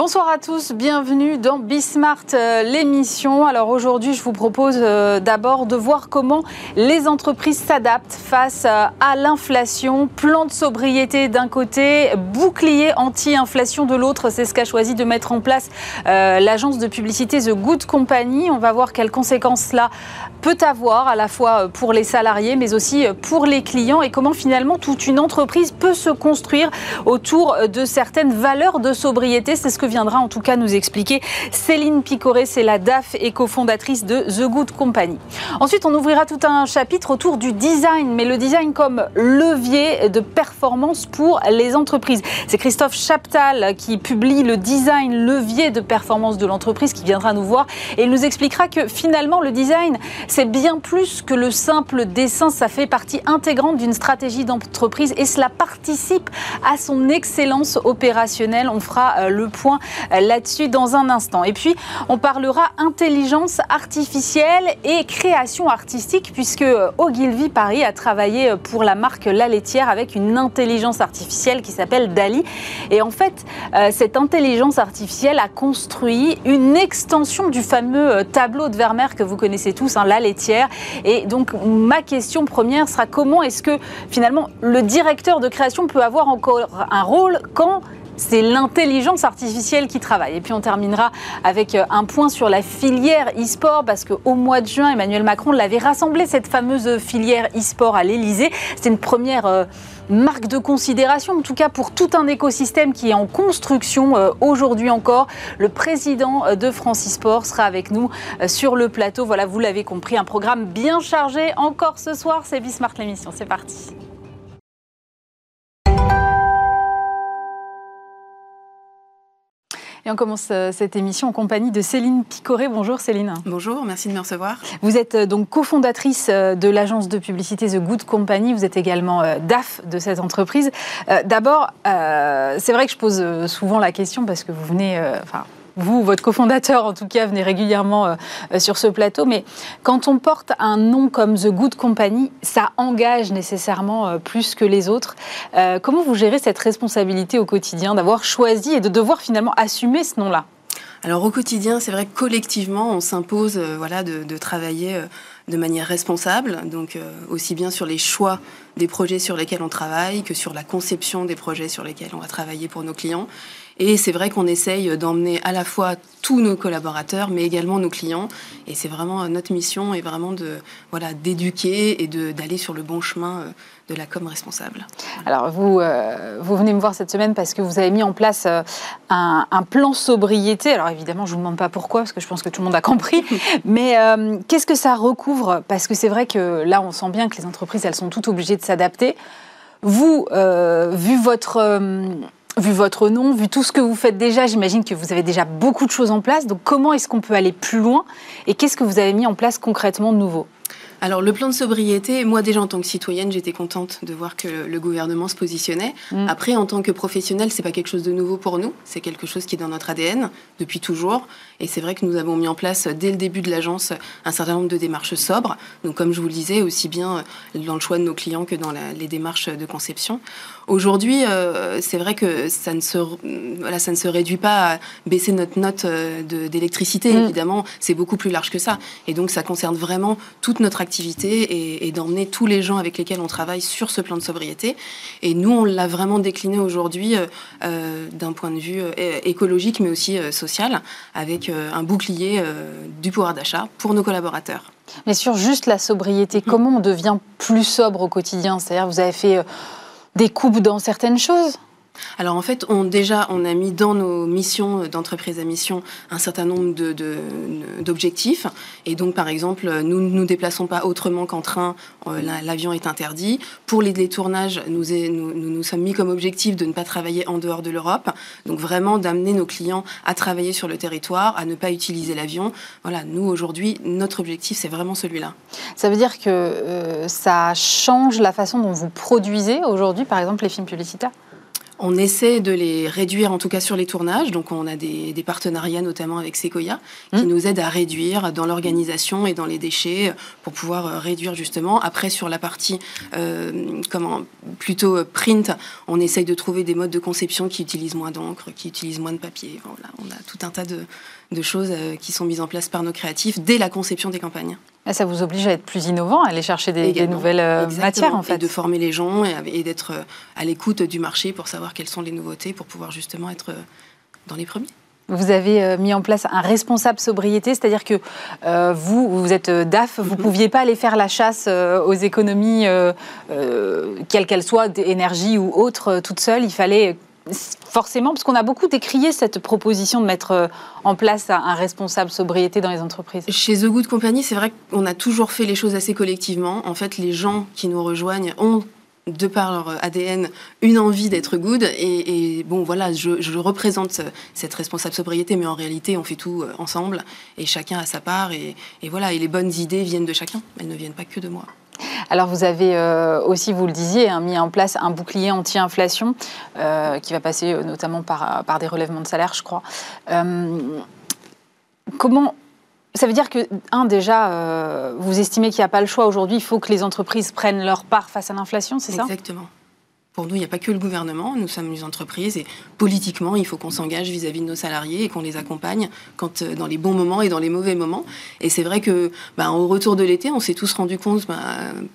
Bonsoir à tous, bienvenue dans Bismart, euh, l'émission. Alors aujourd'hui, je vous propose euh, d'abord de voir comment les entreprises s'adaptent face euh, à l'inflation. Plan de sobriété d'un côté, bouclier anti-inflation de l'autre. C'est ce qu'a choisi de mettre en place l'agence de publicité The Good Company. On va voir quelles conséquences cela peut avoir à la fois pour les salariés mais aussi pour les clients et comment finalement toute une entreprise peut se construire autour de certaines valeurs de sobriété. C'est ce que viendra en tout cas nous expliquer Céline Picoré, c'est la DAF et cofondatrice de The Good Company. Ensuite, on ouvrira tout un chapitre autour du design, mais le design comme levier de performance pour les entreprises. C'est Christophe Chaptal qui publie le design levier de performance de l'entreprise qui viendra nous voir et il nous expliquera que finalement le design, c'est bien plus que le simple dessin, ça fait partie intégrante d'une stratégie d'entreprise et cela participe à son excellence opérationnelle. On fera euh, le point là-dessus dans un instant. Et puis, on parlera intelligence artificielle et création artistique, puisque euh, Ogilvy Paris a travaillé euh, pour la marque La Laitière avec une intelligence artificielle qui s'appelle Dali. Et en fait, cette intelligence artificielle a construit une extension du fameux tableau de Vermeer que vous connaissez tous, hein, La Laitière. Et donc, ma question première sera comment est-ce que finalement le directeur de création peut avoir encore un rôle quand c'est l'intelligence artificielle qui travaille. Et puis on terminera avec euh, un point sur la filière e-sport, parce qu'au mois de juin, Emmanuel Macron l'avait rassemblé, cette fameuse filière e-sport à l'Elysée. C'est une première euh, marque de considération, en tout cas pour tout un écosystème qui est en construction euh, aujourd'hui encore. Le président de France e-sport sera avec nous sur le plateau. Voilà, vous l'avez compris, un programme bien chargé encore ce soir. C'est Bismart l'émission, c'est parti. Et on commence euh, cette émission en compagnie de Céline Picoré. Bonjour Céline. Bonjour, merci de me recevoir. Vous êtes euh, donc cofondatrice euh, de l'agence de publicité The Good Company. Vous êtes également DAF de cette entreprise. D'abord, c'est vrai que je pose souvent la question parce que vous venez, enfin, vous, votre cofondateur en tout cas, venez régulièrement euh, sur ce plateau. Mais quand on porte un nom comme The Good Company, ça engage nécessairement euh, plus que les autres. Euh, comment vous gérez cette responsabilité au quotidien d'avoir choisi et de devoir finalement assumer ce nom-là? Alors au quotidien, c'est vrai que collectivement, on s'impose voilà, de, travailler de manière responsable, donc aussi bien sur les choix des projets sur lesquels on travaille que sur la conception des projets sur lesquels on va travailler pour nos clients. Et c'est vrai qu'on essaye d'emmener à la fois tous nos collaborateurs, mais également nos clients. Et c'est vraiment notre mission est vraiment de voilà d'éduquer et d'aller sur le bon chemin euh, de la com responsable. Alors vous, euh, vous venez me voir cette semaine parce que vous avez mis en place euh, un, plan sobriété. Alors évidemment, je ne vous demande pas pourquoi, parce que je pense que tout le monde a compris. Mais qu'est-ce que ça recouvre? Parce que c'est vrai que là, on sent bien que les entreprises, elles sont toutes obligées de s'adapter. Vous, vu votre vu votre nom, vu tout ce que vous faites déjà, j'imagine que vous avez déjà beaucoup de choses en place. Donc comment est-ce qu'on peut aller plus loin et qu'est-ce que vous avez mis en place concrètement de nouveau? Alors le plan de sobriété, moi déjà en tant que citoyenne, j'étais contente de voir que le gouvernement se positionnait. Mm. Après, en tant que professionnel, c'est pas quelque chose de nouveau pour nous, c'est quelque chose qui est dans notre ADN depuis toujours. Et c'est vrai que nous avons mis en place dès le début de l'agence un certain nombre de démarches sobres. Donc comme je vous le disais, aussi bien dans le choix de nos clients que dans les démarches de conception. Aujourd'hui, euh, c'est vrai que ça ne, se, voilà, ça ne se réduit pas à baisser notre note euh, d'électricité, mm. évidemment, c'est beaucoup plus large que ça. Et donc ça concerne vraiment toute notre activité et, d'emmener tous les gens avec lesquels on travaille sur ce plan de sobriété. Et nous, on l'a vraiment décliné aujourd'hui euh, d'un point de vue écologique, mais aussi social, avec un bouclier du pouvoir d'achat pour nos collaborateurs. Mais sur juste la sobriété, mm. comment on devient plus sobre au quotidien? C'est-à-dire, vous avez fait des coupes dans certaines choses alors en fait, on, déjà, on a mis dans nos missions d'entreprise à mission un certain nombre d'objectifs. et donc, par exemple, nous ne nous déplaçons pas autrement qu'en train. Euh, l'avion est interdit. Pour les, tournages, nous, nous, nous, sommes mis comme objectif de ne pas travailler en dehors de l'Europe. Donc vraiment d'amener nos clients à travailler sur le territoire, à ne pas utiliser l'avion. Voilà, nous aujourd'hui, notre objectif, c'est vraiment celui-là. Ça veut dire que euh, ça change la façon dont vous produisez aujourd'hui, par exemple, les films publicitaires? On essaie de les réduire, en tout cas sur les tournages. Donc, on a des, partenariats, notamment avec Sequoia, qui mmh. nous aident à réduire dans l'organisation et dans les déchets pour pouvoir euh, réduire justement. Après, sur la partie euh, comment, plutôt print, on essaye de trouver des modes de conception qui utilisent moins d'encre, qui utilisent moins de papier. Voilà, on a tout un tas de, de choses euh, qui sont mises en place par nos créatifs dès la conception des campagnes. Ça vous oblige à être plus innovant, à aller chercher des, nouvelles euh, matières en fait. Et de former les gens et, d'être euh, à l'écoute du marché pour savoir quelles sont les nouveautés pour pouvoir justement être dans les premiers. Vous avez mis en place un responsable sobriété, c'est-à-dire que vous, vous êtes DAF, vous ne mhm. pouviez pas aller faire la chasse aux économies, quelles qu'elles soient, d'énergie ou autres, toute seule. Il fallait forcément, parce qu'on a beaucoup décrié cette proposition de mettre euh, en place un responsable sobriété dans les entreprises. Chez The Good Company, c'est vrai qu'on a toujours fait les choses assez collectivement. En fait, les gens qui nous rejoignent ont de par leur ADN, une envie d'être good. Et, bon, voilà, je, représente cette responsable sobriété, mais en réalité, on fait tout euh, ensemble et chacun a sa part. Et, et voilà, et les bonnes idées viennent de chacun. Elles ne viennent pas que de moi. Alors vous avez euh, aussi, vous le disiez, hein, mis en place un bouclier anti-inflation euh, qui va passer euh, notamment par, des relèvements de salaire, je crois. comment ça veut dire que, un, déjà, vous estimez qu'il n'y a pas le choix aujourd'hui, il faut que les entreprises prennent leur part face à l'inflation, c'est ça? Exactement. Pour nous, il n'y a pas que le gouvernement, nous sommes une entreprise et politiquement, il faut qu'on s'engage vis-à-vis de nos salariés et qu'on les accompagne quand, euh, dans les bons moments et dans les mauvais moments. Et c'est vrai que, bah, au retour de l'été, on s'est tous rendu compte, bah,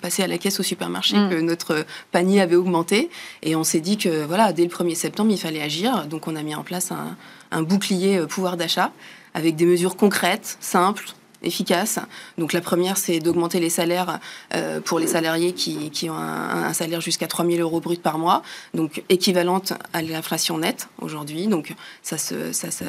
passer à la caisse au supermarché, mm. que notre panier avait augmenté et on s'est dit que, voilà, dès le 1er septembre, il fallait agir. Donc, on a mis en place un, un bouclier euh, pouvoir d'achat avec des mesures concrètes, simples, efficaces. Donc la première, c'est d'augmenter les salaires euh, pour les salariés qui, qui ont un, salaire jusqu'à 3 000 euros brut par mois, donc équivalente à l'inflation nette aujourd'hui. Donc ça, se, ça, ça,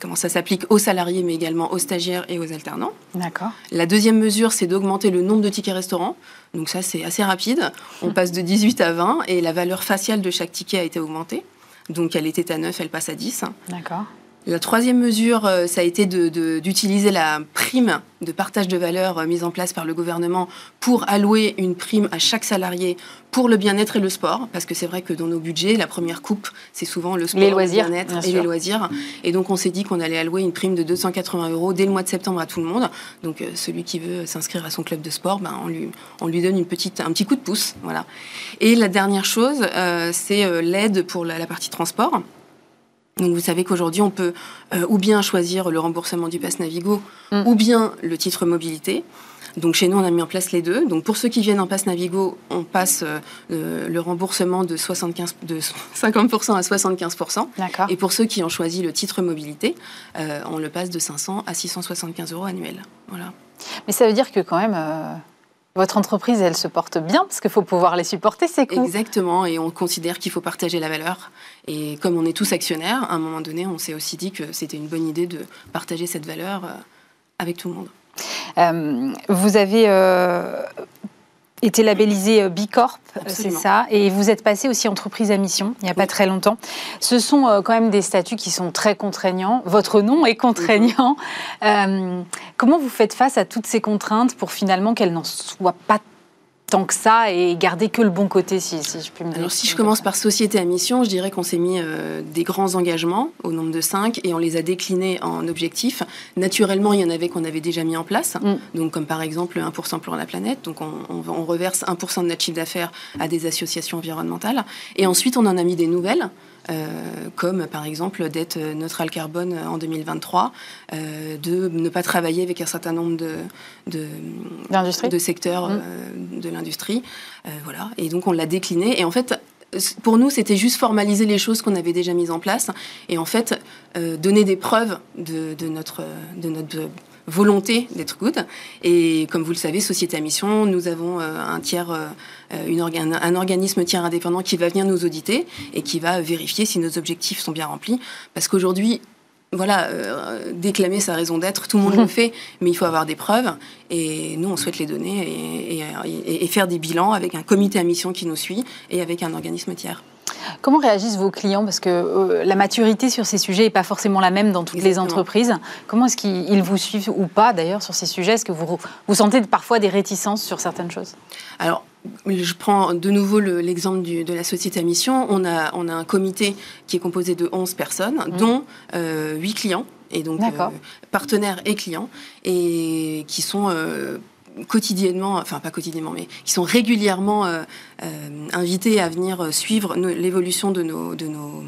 comment ça s'applique aux salariés, mais également aux stagiaires et aux alternants. D'accord. La deuxième mesure, c'est d'augmenter le nombre de tickets restaurants. Donc ça, c'est assez rapide. On passe de 18 à 20 et la valeur faciale de chaque ticket a été augmentée. Donc elle était à 9, elle passe à 10. D'accord. La troisième mesure, euh, ça a été d'utiliser la prime de partage de valeur euh, mise en place par le gouvernement pour allouer une prime à chaque salarié pour le bien-être et le sport, parce que c'est vrai que dans nos budgets, la première coupe, c'est souvent le sport, le bien-être et les loisirs. Et donc on s'est dit qu'on allait allouer une prime de 280 euros dès le mois de septembre à tout le monde. Donc euh, celui qui veut s'inscrire à son club de sport, ben, on, lui, on lui donne une petite, un petit coup de pouce. Voilà. Et la dernière chose, c'est l'aide pour la partie transport. Donc vous savez qu'aujourd'hui, on peut euh, ou bien choisir le remboursement du pass Navigo mm. ou bien le titre mobilité. Donc chez nous, on a mis en place les deux. Donc pour ceux qui viennent en pass Navigo, on passe euh, le remboursement de, 75, de 50% à 75%. Et pour ceux qui ont choisi le titre mobilité, euh, on le passe de 500 à 675 euros annuels. Voilà. Mais ça veut dire que quand même, votre entreprise, elle se porte bien parce qu'il faut pouvoir les supporter, ces coûts. Exactement, et on considère qu'il faut partager la valeur. Et comme on est tous actionnaires, à un moment donné, on s'est aussi dit que c'était une bonne idée de partager cette valeur euh, avec tout le monde. Euh, vous avez euh, été labellisé Bicorp, c'est ça, et vous êtes passé aussi entreprise à mission il n'y a pas très longtemps. Ce sont quand même des statuts qui sont très contraignants. Votre nom est contraignant. comment vous faites face à toutes ces contraintes pour finalement qu'elles n'en soient pas tant que ça et garder que le bon côté, si, je puis me dire. Alors, si je commence par société à mission, je dirais qu'on s'est mis euh, des grands engagements au nombre de cinq et on les a déclinés en objectifs. Naturellement, il y en avait qu'on avait déjà mis en place, mm. donc comme par exemple 1% pour la planète. Donc, on, on reverse 1% de notre chiffre d'affaires à des associations environnementales. Et ensuite, on en a mis des nouvelles. Euh, comme par exemple d'être neutral carbone en 2023, euh, de ne pas travailler avec un certain nombre de, de, de secteurs mmh. euh, de l'industrie. voilà. Et donc on l'a décliné. Et en fait, pour nous, c'était juste formaliser les choses qu'on avait déjà mises en place et en fait donner des preuves de, de, notre, de notre volonté d'être good. Et comme vous le savez, Société à mission, nous avons euh, un tiers, euh, un organisme tiers indépendant qui va venir nous auditer et qui va vérifier si nos objectifs sont bien remplis. Parce qu'aujourd'hui, voilà, euh, déclamer sa raison d'être, tout le monde le fait, mais il faut avoir des preuves. Et nous, on souhaite les donner et, et, faire des bilans avec un comité à mission qui nous suit et avec un organisme tiers. Comment réagissent vos clients? Parce que euh, la maturité sur ces sujets n'est pas forcément la même dans toutes les entreprises. Comment est-ce qu'ils vous suivent ou pas d'ailleurs sur ces sujets? Est-ce que vous, vous sentez parfois des réticences sur certaines choses? Alors, je prends de nouveau l'exemple de la société à mission. On a, on a un comité qui est composé de 11 personnes, mmh. dont euh, 8 clients et donc euh, partenaires et clients, et qui sont euh, quotidiennement, enfin pas quotidiennement, mais qui sont régulièrement euh, invités à venir suivre l'évolution de nos, de nos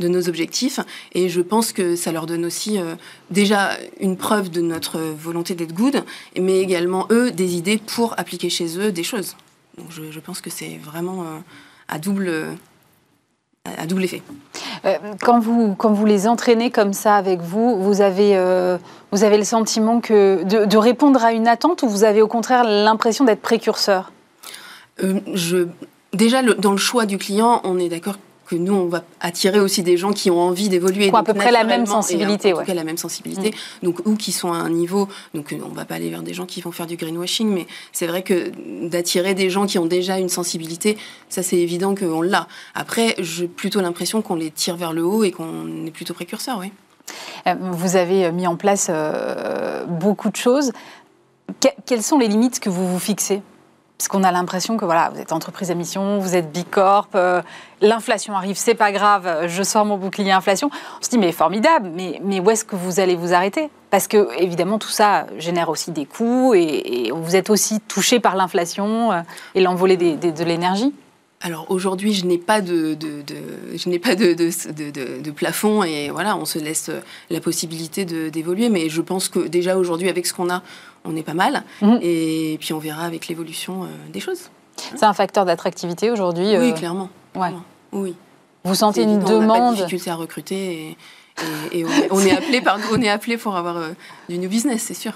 de nos objectifs. Et je pense que ça leur donne aussi déjà une preuve de notre volonté d'être good, mais également eux des idées pour appliquer chez eux des choses. Donc je pense que c'est vraiment à double à double effet. Euh, quand, vous, quand vous les entraînez comme ça avec vous, vous avez, euh, vous avez le sentiment que de, répondre à une attente ou vous avez au contraire l'impression d'être précurseur? Euh, je, Déjà, dans le choix du client, on est d'accord que nous, on va attirer aussi des gens qui ont envie d'évoluer. à peu près la même sensibilité. En la même sensibilité. Donc, ou qui sont à un niveau. Donc, on ne va pas aller vers des gens qui vont faire du greenwashing, mais c'est vrai que d'attirer des gens qui ont déjà une sensibilité, ça, c'est évident qu'on l'a. Après, j'ai plutôt l'impression qu'on les tire vers le haut et qu'on est plutôt précurseur, oui. Euh, vous avez mis en place euh, beaucoup de choses. quelles sont les limites que vous vous fixez? Parce qu'on a l'impression que voilà, vous êtes entreprise à mission, vous êtes bicorp, euh, l'inflation arrive, c'est pas grave, je sors mon bouclier inflation. On se dit mais formidable, mais, mais où est-ce que vous allez vous arrêter? Parce que évidemment tout ça génère aussi des coûts et, vous êtes aussi touché par l'inflation euh, et l'envolée de l'énergie. Alors aujourd'hui, je n'ai pas de, je n'ai pas de, de, plafond et voilà, on se laisse la possibilité d'évoluer. Mais je pense que déjà aujourd'hui, avec ce qu'on a, on est pas mal. Mhm. Et puis on verra avec l'évolution euh, des choses. C'est un facteur d'attractivité aujourd'hui Oui, euh, clairement. Oui. Vous sentez une demande On a pas de difficulté à recruter et, on, est, appelé par, on est appelé pour avoir euh, du new business, c'est sûr.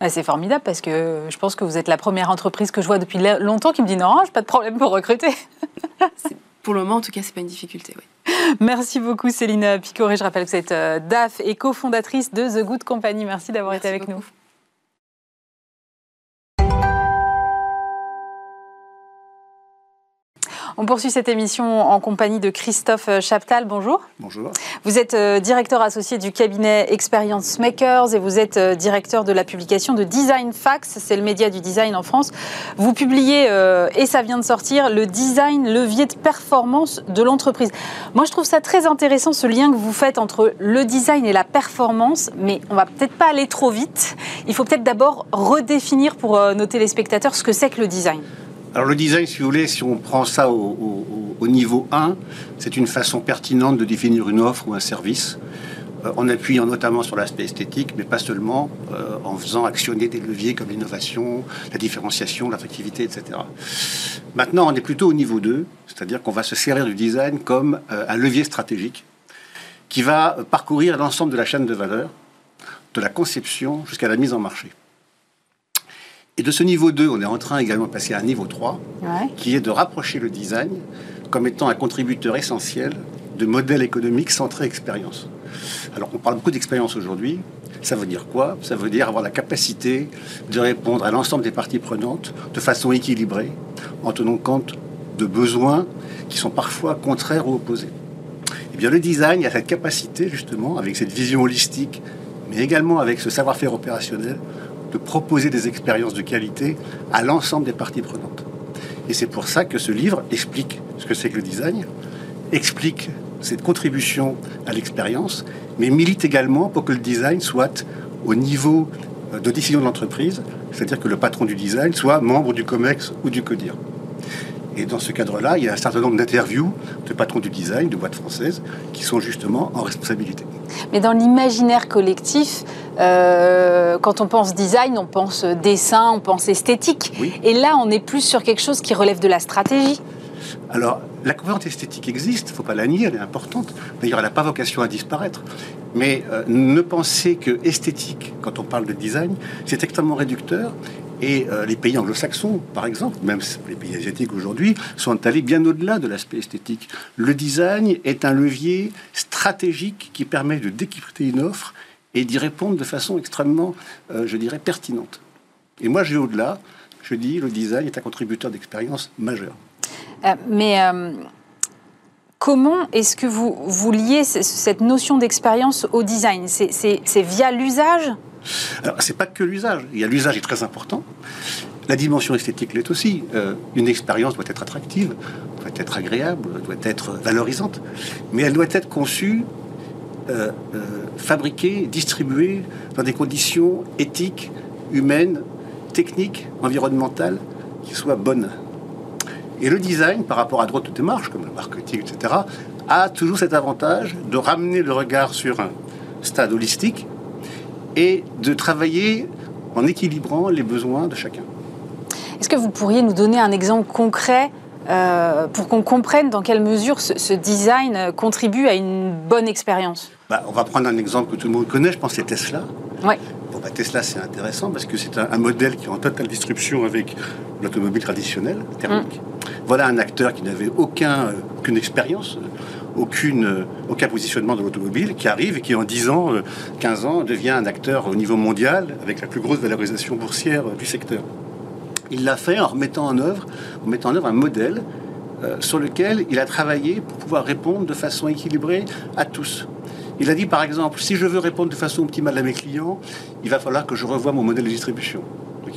Ah, c'est formidable parce que je pense que vous êtes la première entreprise que je vois depuis longtemps qui me dit non, j'ai pas de problème pour recruter. pour le moment, en tout cas, c'est pas une difficulté. Oui. Merci beaucoup, Céline Picoré. Je rappelle que vous êtes DAF et cofondatrice de The Good Company. Merci d'avoir été avec nous. On poursuit cette émission en compagnie de Christophe Chaptal. Bonjour. Bonjour. Vous êtes euh, directeur associé du cabinet Experience Makers et vous êtes euh, directeur de la publication de Design Fax, c'est le média du design en France. Vous publiez, euh, et ça vient de sortir, le design levier de performance de l'entreprise. Moi, je trouve ça très intéressant ce lien que vous faites entre le design et la performance, mais on va peut-être pas aller trop vite. Il faut peut-être d'abord redéfinir pour nos téléspectateurs ce que c'est que le design. Alors le design, si vous voulez, si on prend ça au, niveau 1, c'est une façon pertinente de définir une offre ou un service, euh, en appuyant notamment sur l'aspect esthétique, mais pas seulement, euh, en faisant actionner des leviers comme l'innovation, la différenciation, l'attractivité, etc. Maintenant, on est plutôt au niveau 2, c'est-à-dire qu'on va se servir du design comme euh, un levier stratégique qui va parcourir l'ensemble de la chaîne de valeur, de la conception jusqu'à la mise en marché. Et de ce niveau 2, on est en train également de passer à un niveau 3, qui est de rapprocher le design comme étant un contributeur essentiel de modèles économiques centrés expérience. Alors, on parle beaucoup d'expérience aujourd'hui. Ça veut dire quoi? Ça veut dire avoir la capacité de répondre à l'ensemble des parties prenantes de façon équilibrée, en tenant compte de besoins qui sont parfois contraires ou opposés. Eh bien, le design a cette capacité, justement, avec cette vision holistique, mais également avec ce savoir-faire opérationnel, de proposer des expériences de qualité à l'ensemble des parties prenantes. Et c'est pour ça que ce livre explique ce que c'est que le design, explique cette contribution à l'expérience, mais milite également pour que le design soit au niveau euh, de décision de l'entreprise, c'est-à-dire que le patron du design soit membre du COMEX ou du CODIR. Et dans ce cadre-là, il y a un certain nombre d'interviews de patrons du design, de boîtes françaises, qui sont justement en responsabilité. Mais dans l'imaginaire collectif, euh, quand on pense design, on pense dessin, on pense esthétique. Et là, on est plus sur quelque chose qui relève de la stratégie. Alors, la composante esthétique existe, il ne faut pas la nier, elle est importante. D'ailleurs, elle n'a pas vocation à disparaître. Mais euh, ne penser que esthétique, quand on parle de design, c'est extrêmement réducteur et euh, les pays anglo-saxons, par exemple, même les pays asiatiques aujourd'hui, sont allés bien au-delà de l'aspect esthétique. Le design est un levier stratégique qui permet de décrypter une offre et d'y répondre de façon extrêmement, euh, je dirais, pertinente. Et moi, je vais au-delà. Je dis, le design est un contributeur d'expérience majeure. Euh, mais Comment est-ce que vous, vous liez cette notion d'expérience au design? C'est via l'usage? Alors, c'est pas que l'usage. Il y a l'usage est très important. La dimension esthétique l'est aussi. Euh, une expérience doit être attractive, doit être agréable, doit être valorisante, mais elle doit être conçue, euh, euh, fabriquée, distribuée dans des conditions éthiques, humaines, techniques, environnementales, qui soient bonnes. Et le design, par rapport à d'autres démarches, comme le marketing, etc., a toujours cet avantage de ramener le regard sur un stade holistique et de travailler en équilibrant les besoins de chacun. Est-ce que vous pourriez nous donner un exemple concret euh, pour qu'on comprenne dans quelle mesure ce, design contribue à une bonne expérience? Bah, On va prendre un exemple que tout le monde connaît, je pense c'est Tesla. Ouais. Bon, bah, Tesla, c'est intéressant parce que c'est un, modèle qui est en totale disruption avec l'automobile traditionnelle, thermique. Mm. Voilà un acteur qui n'avait aucun, euh, aucune expérience, euh, aucun positionnement de l'automobile, qui arrive et qui en 10 ans, 15 ans, devient un acteur au niveau mondial avec la plus grosse valorisation boursière du secteur. Il l'a fait en remettant en œuvre, en mettant en œuvre un modèle euh, sur lequel il a travaillé pour pouvoir répondre de façon équilibrée à tous. Il a dit par exemple, si je veux répondre de façon optimale à mes clients, il va falloir que je revoie mon modèle de distribution.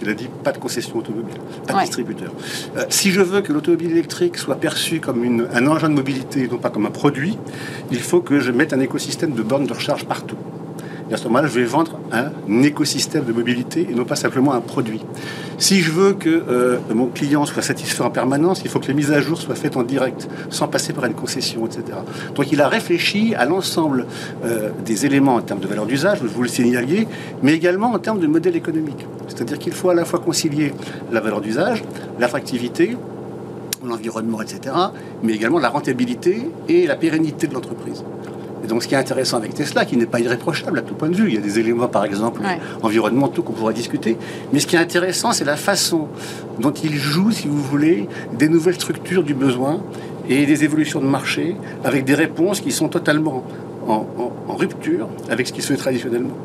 Il a dit pas de concession automobile, pas de distributeur. Euh, si je veux que l'automobile électrique soit perçue comme une, un engin de mobilité, non pas comme un produit, il faut que je mette un écosystème de bornes de recharge partout. À ce moment-là, je vais vendre un écosystème de mobilité et non pas simplement un produit. Si je veux que euh, mon client soit satisfait en permanence, il faut que les mises à jour soient faites en direct, sans passer par une concession, etc. Donc il a réfléchi à l'ensemble euh, des éléments en termes de valeur d'usage, vous le signaliez, mais également en termes de modèle économique. C'est-à-dire qu'il faut à la fois concilier la valeur d'usage, l'attractivité, l'environnement, etc., mais également la rentabilité et la pérennité de l'entreprise. Et donc, ce qui est intéressant avec Tesla, qui n'est pas irréprochable à tout point de vue, il y a des éléments, par exemple, environnementaux qu'on pourra discuter. Mais ce qui est intéressant, c'est la façon dont il joue, si vous voulez, des nouvelles structures du besoin et des évolutions de marché avec des réponses qui sont totalement en, rupture avec ce qui se fait traditionnellement.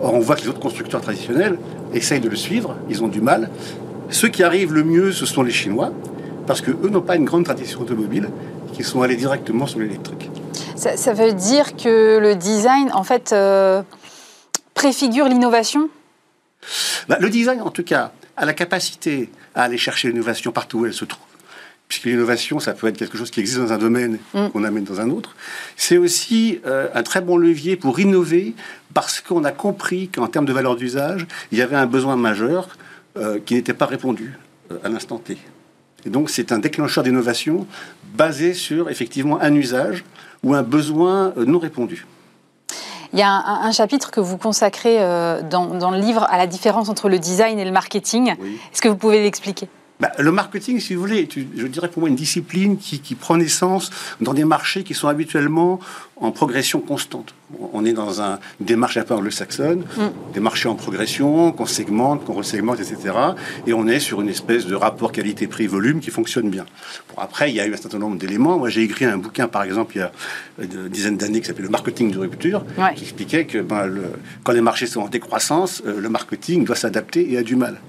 Or, on voit que les autres constructeurs traditionnels essayent de le suivre, ils ont du mal. Ceux qui arrivent le mieux, ce sont les Chinois, parce qu'eux n'ont pas une grande tradition automobile, qui sont allés directement sur l'électrique. Ça, veut dire que le design, en fait, euh, préfigure l'innovation? Bah, Le design, en tout cas, a la capacité à aller chercher l'innovation partout où elle se trouve. Puisque l'innovation, ça peut être quelque chose qui existe dans un domaine mm. qu'on amène dans un autre. C'est aussi euh, un très bon levier pour innover parce qu'on a compris qu'en termes de valeur d'usage, il y avait un besoin majeur euh, qui n'était pas répondu à l'instant T. Et donc, c'est un déclencheur d'innovation basé sur effectivement un usage ou un besoin euh, non répondu. Il y a un, chapitre que vous consacrez euh, dans, le livre à la différence entre le design et le marketing. Est-ce que vous pouvez l'expliquer? Bah, le marketing, si vous voulez, je dirais pour moi une discipline qui, qui, prend naissance dans des marchés qui sont habituellement en progression constante. On est dans un, une démarche un peu anglo-saxonne, mm. des marchés en progression, qu'on segmente, qu'on resegmente, etc. Et on est sur une espèce de rapport qualité-prix-volume qui fonctionne bien. Bon, après, il y a eu un certain nombre d'éléments. Moi, j'ai écrit un bouquin, par exemple, il y a une dizaine d'années, qui s'appelle Le marketing de rupture, qui expliquait que ben, le, quand les marchés sont en décroissance, euh, le marketing doit s'adapter et a du mal.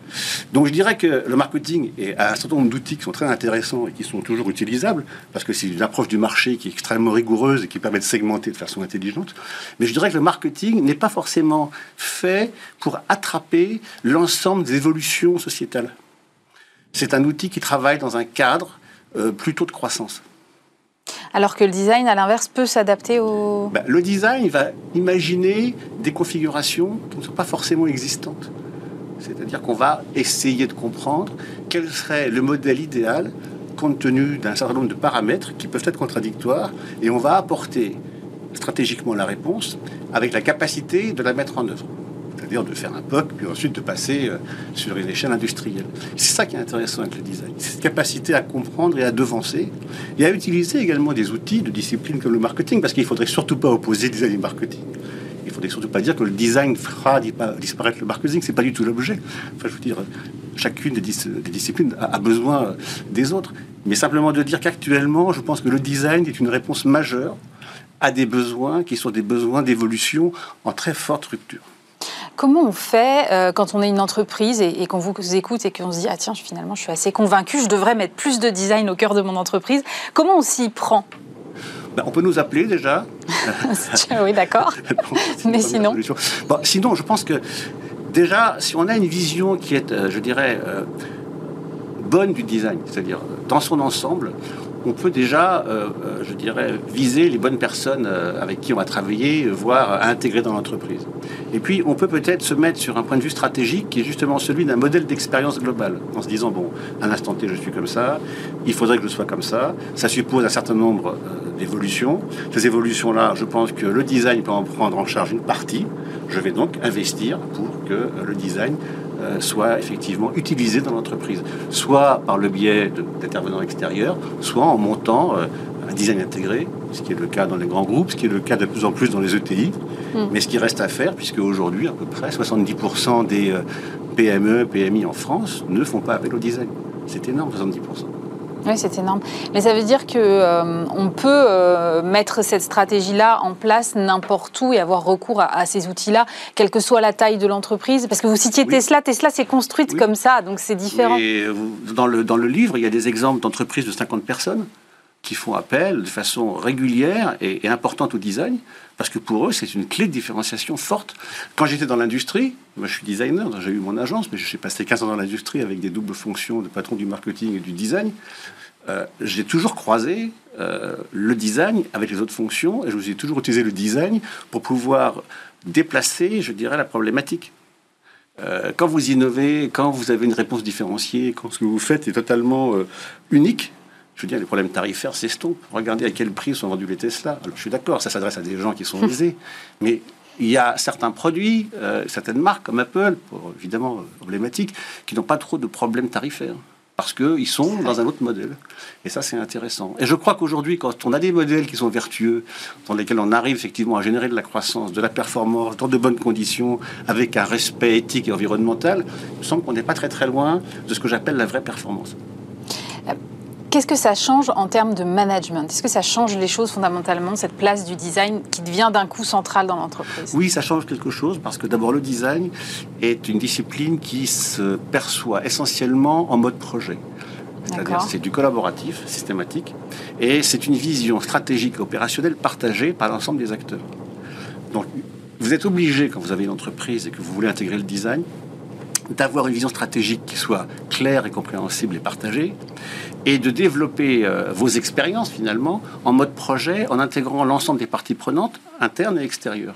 Donc, je dirais que le marketing a un certain nombre d'outils qui sont très intéressants et qui sont toujours utilisables, parce que c'est une approche du marché qui est extrêmement rigoureuse et qui permet de segmenter de façon intelligente. Mais je dirais que le marketing n'est pas forcément fait pour attraper l'ensemble des évolutions sociétales. C'est un outil qui travaille dans un cadre euh, plutôt de croissance. Alors que le design, à l'inverse, peut s'adapter au... Ben, le design va imaginer des configurations qui ne sont pas forcément existantes. C'est-à-dire qu'on va essayer de comprendre quel serait le modèle idéal compte tenu d'un certain nombre de paramètres qui peuvent être contradictoires, et on va apporter stratégiquement la réponse avec la capacité de la mettre en œuvre. C'est-à-dire de faire un POC, puis ensuite de passer euh, sur une échelle industrielle. C'est ça qui est intéressant avec le design. Cette capacité à comprendre et à devancer, et à utiliser également des outils de discipline comme le marketing, parce qu'il ne faudrait surtout pas opposer design et marketing. Il ne faudrait surtout pas dire que le design fera disparaître le marketing, c'est pas du tout l'objet. Enfin, je veux dire, chacune des, disciplines a, a besoin des autres. Mais simplement de dire qu'actuellement, je pense que le design est une réponse majeure à des besoins qui sont des besoins d'évolution en très forte rupture. Comment on fait euh, quand on est une entreprise et, qu'on vous écoute et qu'on se dit ah tiens finalement je suis assez convaincu je devrais mettre plus de design au cœur de mon entreprise comment on s'y prend? Ben, On peut nous appeler déjà. oui, d'accord. Mais sinon Sinon, je pense que déjà, si on a une vision qui est, euh, je dirais, euh, bonne du design, c'est-à-dire dans son ensemble, on peut déjà, euh, euh, je dirais, viser les bonnes personnes euh, avec qui on va travailler, voire intégrer dans l'entreprise. Et puis, on peut peut-être se mettre sur un point de vue stratégique qui est justement celui d'un modèle d'expérience globale, en se disant, bon, à l'instant T, je suis comme ça, il faudrait que je sois comme ça, ça suppose un certain nombre d'évolutions. Ces évolutions-là, je pense que le design peut en prendre en charge une partie. Je vais donc investir pour que le design soit effectivement utilisé dans l'entreprise, soit par le biais d'intervenants extérieurs, soit en montant euh, un design intégré, ce qui est le cas dans les grands groupes, ce qui est le cas de plus en plus dans les ETI, hmm. mais ce qui reste à faire, puisque aujourd'hui, à peu près 70% des euh, PME, PMI en France ne font pas appel au design. C'est énorme, 70%. Oui, c'est énorme. Mais ça veut dire que euh, on peut euh, mettre cette stratégie-là en place n'importe où et avoir recours à, ces outils-là, quelle que soit la taille de l'entreprise. Parce que vous citiez Tesla, Tesla s'est construite comme ça, donc c'est différent. dans, le, dans le livre, il y a des exemples d'entreprises de 50 personnes qui font appel de façon régulière et, importante au design, parce que pour eux, c'est une clé de différenciation forte. Quand j'étais dans l'industrie, moi je suis designer, j'ai eu mon agence, mais je suis passé 15 ans dans l'industrie avec des doubles fonctions de patron du marketing et du design. Euh, j'ai toujours croisé euh, le design avec les autres fonctions, et je vous ai toujours utilisé le design pour pouvoir déplacer, je dirais, la problématique. Euh, quand vous innovez, quand vous avez une réponse différenciée, quand ce que vous faites est totalement unique, je veux dire, les problèmes tarifaires s'estompent. Regardez à quel prix sont vendus les Tesla. je suis d'accord, ça s'adresse à des gens qui sont visés. mais il y a certains produits, euh, certaines marques comme Apple, pour, évidemment euh, emblématiques, qui n'ont pas trop de problèmes tarifaires. Parce qu'ils sont dans un autre modèle. Et ça, c'est intéressant. Et je crois qu'aujourd'hui, quand on a des modèles qui sont vertueux, dans lesquels on arrive effectivement à générer de la croissance, de la performance, dans de bonnes conditions, avec un respect éthique et environnemental, il me semble qu'on n'est pas très très loin de ce que j'appelle la vraie performance. Euh, Qu'est-ce que ça change en termes de management? Est-ce que ça change les choses fondamentalement, cette place du design qui devient d'un coup centrale dans l'entreprise? Oui, ça change quelque chose parce que d'abord le design est une discipline qui se perçoit essentiellement en mode projet. C'est-à-dire c'est du collaboratif, systématique, et c'est une vision stratégique et opérationnelle partagée par l'ensemble des acteurs. Donc vous êtes obligé, quand vous avez une entreprise et que vous voulez intégrer le design, d'avoir une vision stratégique qui soit claire et compréhensible et partagée, et de développer euh, vos expériences finalement en mode projet, en intégrant l'ensemble des parties prenantes, internes et extérieures.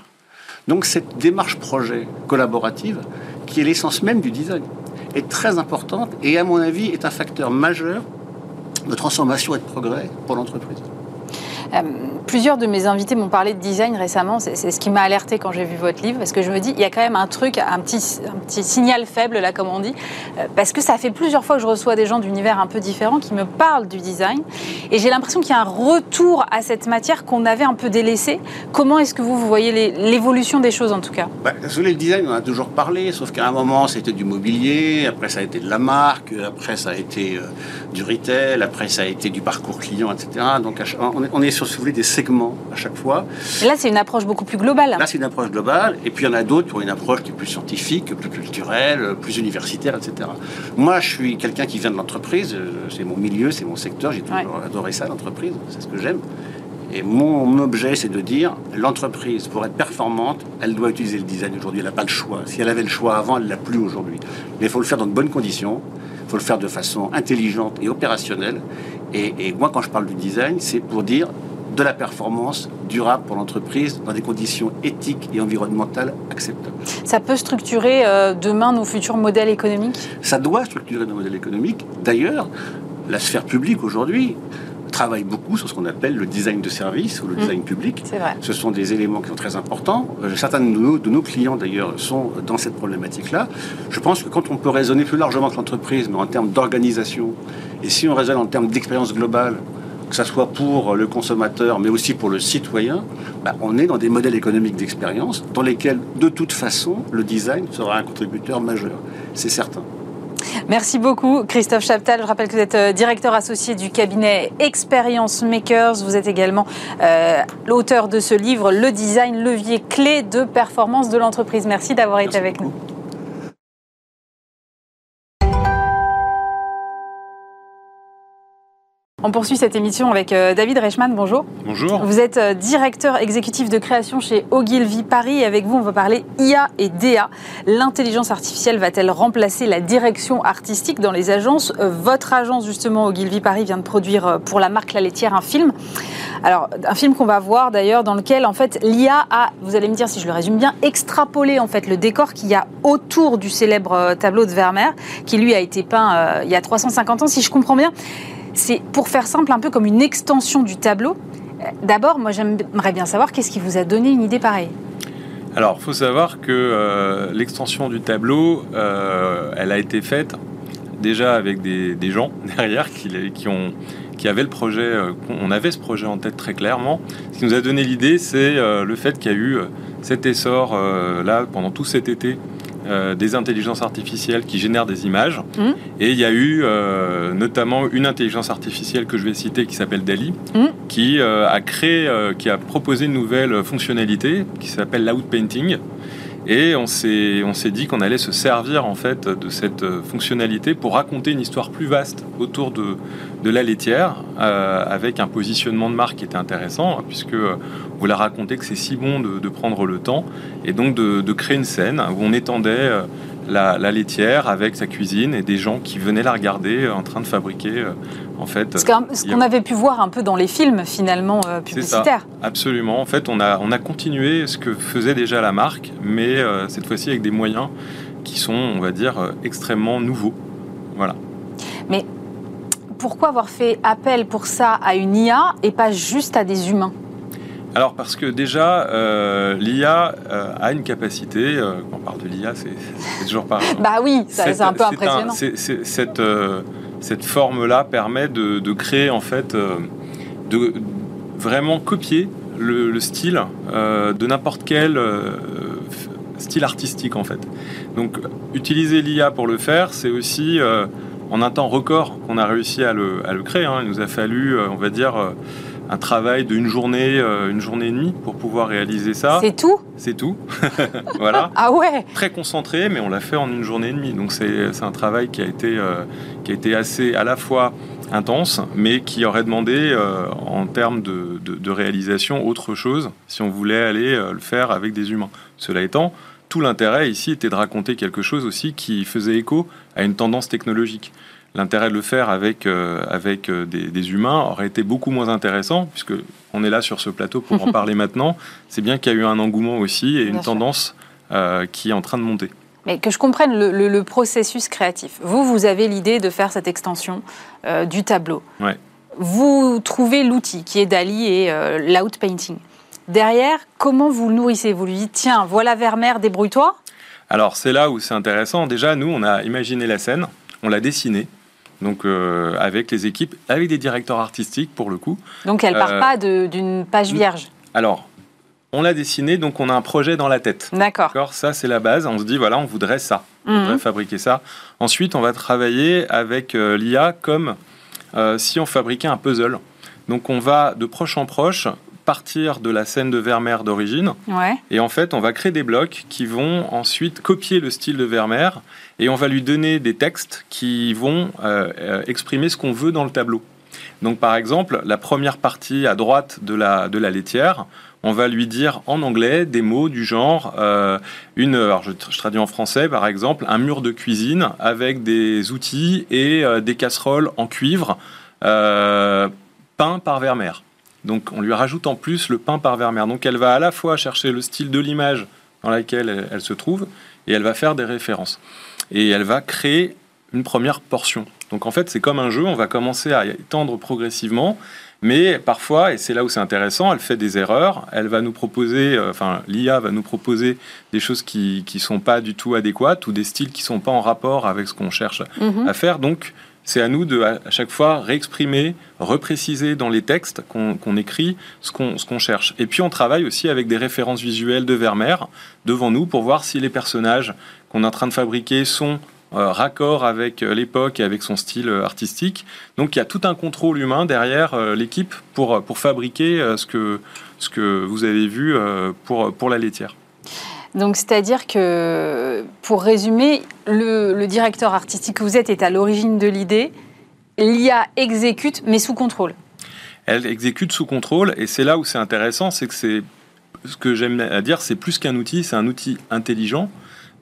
Donc cette démarche projet collaborative, qui est l'essence même du design, est très importante et à mon avis est un facteur majeur de transformation et de progrès pour l'entreprise. Euh, plusieurs de mes invités m'ont parlé de design récemment. C'est ce qui m'a alerté quand j'ai vu votre livre, parce que je me dis, il y a quand même un truc, un petit, signal faible, là, comme on dit, euh, parce que ça fait plusieurs fois que je reçois des gens d'univers un peu différents qui me parlent du design, et j'ai l'impression qu'il y a un retour à cette matière qu'on avait un peu délaissée. Comment est-ce que vous, vous voyez l'évolution des choses, en tout cas? Bah, Le design, on a toujours parlé, sauf qu'à un moment, c'était du mobilier, après, ça a été de la marque, après, ça a été euh, du retail, après, ça a été du parcours client, etc. Donc, on est sur, si vous voulez, des segments à chaque fois. là, c'est une approche beaucoup plus globale. Là, c'est une approche globale. Et puis, il y en a d'autres qui ont une approche qui est plus scientifique, plus culturelle, plus universitaire, etc. Moi, je suis quelqu'un qui vient de l'entreprise. Euh, c'est mon milieu, c'est mon secteur. J'ai toujours adoré ça, l'entreprise. C'est ce que j'aime. Et mon objet, c'est de dire, l'entreprise, pour être performante, elle doit utiliser le design aujourd'hui. Elle n'a pas le choix. Si elle avait le choix avant, elle l'a plus aujourd'hui. Mais il faut le faire dans de bonnes conditions. Il faut le faire de façon intelligente et opérationnelle. Et, moi, quand je parle du design, c'est pour dire de la performance durable pour l'entreprise dans des conditions éthiques et environnementales acceptables. Ça peut structurer euh, demain nos futurs modèles économiques? Ça doit structurer nos modèles économiques. D'ailleurs, la sphère publique aujourd'hui travaille beaucoup sur ce qu'on appelle le design de service ou le mmh. design public. Vrai. Ce sont des éléments qui sont très importants. Euh, certains de nos, de nos clients, d'ailleurs, sont dans cette problématique-là. Je pense que quand on peut raisonner plus largement que l'entreprise, mais en termes d'organisation, et si on raisonne en termes d'expérience globale, que ce soit pour le consommateur, mais aussi pour le citoyen, bah, on est dans des modèles économiques d'expérience dans lesquels, de toute façon, le design sera un contributeur majeur. C'est certain. Merci beaucoup, Christophe Chaptal. Je rappelle que vous êtes euh, directeur associé du cabinet Experience Makers. Vous êtes également euh, l'auteur de ce livre, Le design, levier clé de performance de l'entreprise. Merci d'avoir été avec nous. On poursuit cette émission avec euh, David Reichmann. Bonjour. Bonjour. Vous êtes euh, directeur exécutif de création chez Ogilvy Paris. Et avec vous, on va parler IA et DA. L'intelligence artificielle va-t-elle remplacer la direction artistique dans les agences? Euh, Votre agence, justement, Ogilvy Paris, vient de produire pour la marque La Laitière un film. Alors, un film qu'on va voir d'ailleurs, dans lequel, en fait, l'IA a, vous allez me dire si je le résume bien, extrapolé en fait le décor qu'il y a autour du célèbre tableau de Vermeer, qui lui a été peint il y a 350 ans, si je comprends bien. C'est pour faire simple, un peu comme une extension du tableau. D'abord, moi j'aimerais bien savoir qu'est-ce qui vous a donné une idée pareille alors, il faut savoir que euh, l'extension du tableau, euh, elle a été faite déjà avec des, gens derrière qui, ont, qui avaient le projet, euh, on avait ce projet en tête très clairement. Ce qui nous a donné l'idée, c'est le fait qu'il y a eu cet essor là pendant tout cet été euh, des intelligences artificielles qui génèrent des images. Mmh. Et il y a eu euh, notamment une intelligence artificielle que je vais citer qui s'appelle Dali, mmh. qui euh, a créé, qui a proposé une nouvelle fonctionnalité qui s'appelle l'outpainting. Et on s'est, dit qu'on allait se servir en fait de cette fonctionnalité pour raconter une histoire plus vaste autour de, de la laitière, avec un positionnement de marque qui était intéressant, puisque on voulait raconter que c'est si bon de, prendre le temps et donc de, créer une scène où on étendait euh, la, laitière avec sa cuisine et des gens qui venaient la regarder euh, en train de fabriquer euh, en fait. Ce qu'on avait pu voir un peu dans les films finalement publicitaires. absolument. En fait, on a, on a continué ce que faisait déjà la marque, mais cette fois-ci avec des moyens qui sont, on va dire, extrêmement nouveaux. Voilà. Mais pourquoi avoir fait appel pour ça à une IA et pas juste à des humains? Alors parce que déjà, euh, l'IA euh, a une capacité, euh, quand on parle de l'IA, c'est toujours pareil. bah oui, c'est un peu impressionnant. cette, cette forme-là permet de, créer en fait, de vraiment copier le, style de n'importe quel style artistique en fait. Donc utiliser l'IA pour le faire, c'est aussi en un temps record qu'on a réussi à le, créer. Hein. Il nous a fallu, on va dire un travail d'une journée, euh, une journée et demie pour pouvoir réaliser ça. C'est tout? C'est tout. voilà. Ah ouais Très concentré, mais on l'a fait en une journée et demie. Donc c'est un travail qui a, été, euh, qui a été assez à la fois intense, mais qui aurait demandé euh, en termes de, de, réalisation autre chose si on voulait aller le faire avec des humains. Cela étant, tout l'intérêt ici était de raconter quelque chose aussi qui faisait écho à une tendance technologique l'intérêt de le faire avec, euh, avec euh, des, humains aurait été beaucoup moins intéressant, puisque on est là sur ce plateau pour en parler maintenant. C'est bien qu'il y a eu un engouement aussi et une tendance euh, qui est en train de monter. Mais que je comprenne le, processus créatif. Vous, vous avez l'idée de faire cette extension du tableau. Ouais. Vous trouvez l'outil qui est Dali et l'outpainting. Derrière, comment vous le nourrissez? Vous lui dites, tiens, voilà Vermeer, débrouille-toi Alors, c'est là où c'est intéressant. Déjà, nous, on a imaginé la scène, on l'a dessinée donc euh, avec les équipes, avec des directeurs artistiques pour le coup. Donc elle part euh, pas d'une page vierge. Alors, on l'a dessiné, donc on a un projet dans la tête. D'accord. Ça, c'est la base. On se dit, voilà, on voudrait ça. On mhm. voudrait fabriquer ça. Ensuite, on va travailler avec euh, l'IA comme si on fabriquait un puzzle. Donc, on va de proche en proche partir de la scène de Vermeer d'origine. Et en fait, on va créer des blocs qui vont ensuite copier le style de Vermeer et on va lui donner des textes qui vont euh, euh, exprimer ce qu'on veut dans le tableau. Donc, par exemple, la première partie à droite de la, de la laitière, on va lui dire en anglais des mots du genre euh, une, alors je, traduis en français par exemple, un mur de cuisine avec des outils et des casseroles en cuivre peints par Vermeer. Donc on lui rajoute en plus le pain par Vermeer. Donc elle va à la fois chercher le style de l'image dans laquelle elle, se trouve et elle va faire des références. Et elle va créer une première portion. Donc en fait c'est comme un jeu, on va commencer à étendre progressivement. Mais parfois, et c'est là où c'est intéressant, elle fait des erreurs. Elle va nous proposer, euh, enfin, l'IA va nous proposer des choses qui ne sont pas du tout adéquates ou des styles qui ne sont pas en rapport avec ce qu'on cherche mhm. à faire. Donc, c'est à nous de, à chaque fois, réexprimer, repréciser dans les textes qu'on écrit ce qu'on cherche. Et puis, on travaille aussi avec des références visuelles de Vermeer devant nous pour voir si les personnages qu'on est en train de fabriquer sont euh, raccord avec euh, l'époque et avec son style euh, artistique. Donc il y a tout un contrôle humain derrière l'équipe pour, pour fabriquer ce, que, ce que vous avez vu pour, pour la laitière. Donc, c'est-à-dire que, pour résumer, le, directeur artistique que vous êtes est à l'origine de l'idée. l'IA exécute, mais sous contrôle. Elle exécute sous contrôle, et c'est là où c'est intéressant, c'est que c'est ce que j'aime à dire, c'est plus qu'un outil, c'est un outil intelligent,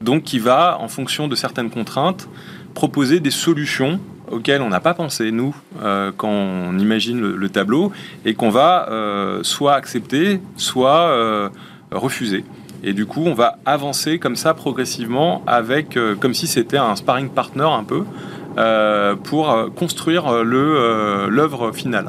donc qui va, en fonction de certaines contraintes, proposer des solutions auxquelles on n'a pas pensé, nous, euh, quand on imagine le, tableau, et qu'on va euh, soit accepter, soit euh, refuser. Et du coup, on va avancer comme ça progressivement, avec, comme si c'était un sparring partner un peu, pour construire l'œuvre finale.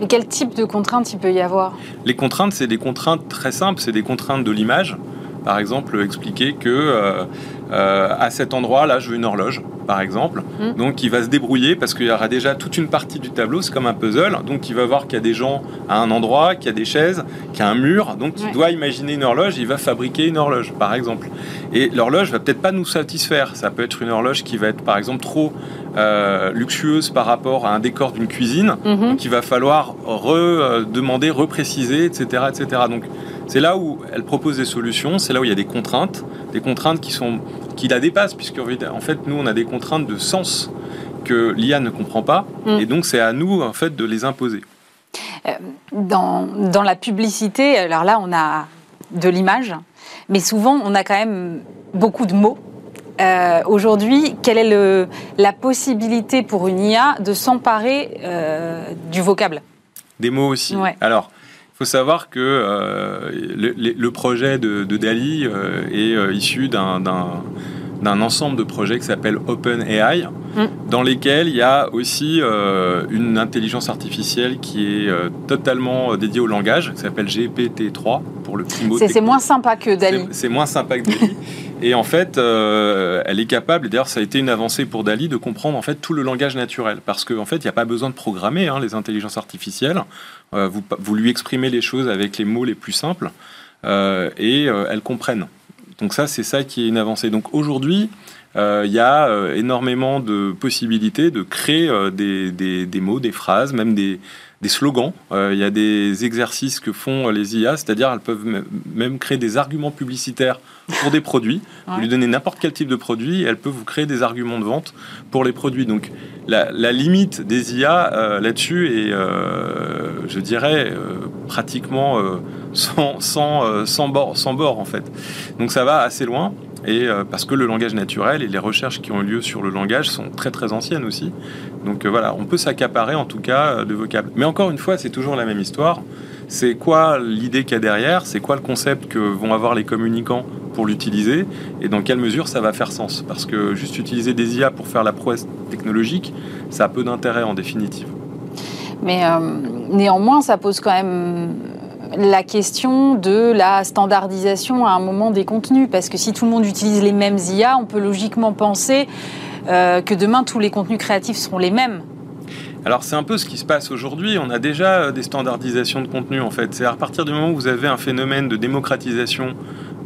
Et quel type de contraintes il peut y avoir? Les contraintes, c'est des contraintes très simples, c'est des contraintes de l'image. Par exemple, expliquer que euh, euh, à cet endroit-là, je veux une horloge, par exemple. Hmm. Donc, il va se débrouiller parce qu'il y aura déjà toute une partie du tableau, c'est comme un puzzle. Donc, il va voir qu'il y a des gens à un endroit, qu'il y a des chaises, qu'il y a un mur. Donc, il doit imaginer une horloge, il va fabriquer une horloge, par exemple. Et l'horloge va peut-être pas nous satisfaire. Ça peut être une horloge qui va être, par exemple, trop euh, luxueuse par rapport à un décor d'une cuisine. Mhm. Donc, il va falloir redemander, repréciser, etc., etc. Donc, c'est là où elle propose des solutions, c'est là où il y a des contraintes, des contraintes qui, sont, qui la dépassent, puisque en fait, nous, on a des contraintes de sens que l'IA ne comprend pas, mm. et donc c'est à nous, en fait, de les imposer. Euh, dans, dans, la publicité, alors là, on a de l'image, mais souvent, on a quand même beaucoup de mots. Euh, aujourd'hui, quelle est le, la possibilité pour une IA de s'emparer euh, du vocable? Des mots aussi. Alors, faut savoir que euh, le, projet de, Dali euh, est euh, issu d'un ensemble de projets qui s'appelle OpenAI, mm. dans lesquels il y a aussi une intelligence artificielle qui est totalement dédiée au langage, qui s'appelle GPT-3 pour le primo. C'est moins sympa que Dali. C'est moins sympa que Dali. Et en fait, euh, elle est capable, d'ailleurs ça a été une avancée pour Dali, de comprendre en fait tout le langage naturel. Parce qu'en en fait, il n'y a pas besoin de programmer hein, les intelligences artificielles. Euh, vous, vous, lui exprimez les choses avec les mots les plus simples, euh, et elles comprennent. Donc ça, c'est ça qui est une avancée. Donc aujourd'hui, il y a énormément de possibilités de créer des, mots, des phrases, même des, des slogans. Il y a des exercices que font les IA, c'est-à-dire elles peuvent même créer des arguments publicitaires pour des produits. Vous lui donnez n'importe quel type de produit et elle peut vous créer des arguments de vente pour les produits. Donc la, limite des IA euh, là-dessus est, euh, je dirais, euh, pratiquement sans, sans, sans, bord, sans bord en fait. Donc ça va assez loin. Et parce que le langage naturel et les recherches qui ont lieu sur le langage sont très très anciennes aussi. Donc voilà, on peut s'accaparer en tout cas de vocables. Mais encore une fois, c'est toujours la même histoire. C'est quoi l'idée qu'il y a derrière? C'est quoi le concept que vont avoir les communicants pour l'utiliser? Et dans quelle mesure ça va faire sens? Parce que juste utiliser des IA pour faire la prouesse technologique, ça a peu d'intérêt en définitive. Mais euh, néanmoins, ça pose quand même la question de la standardisation à un moment des contenus. Parce que si tout le monde utilise les mêmes IA, on peut logiquement penser euh, que demain, tous les contenus créatifs seront les mêmes. Alors c'est un peu ce qui se passe aujourd'hui. On a déjà euh, des standardisations de contenu en fait. C'est à partir du moment où vous avez un phénomène de démocratisation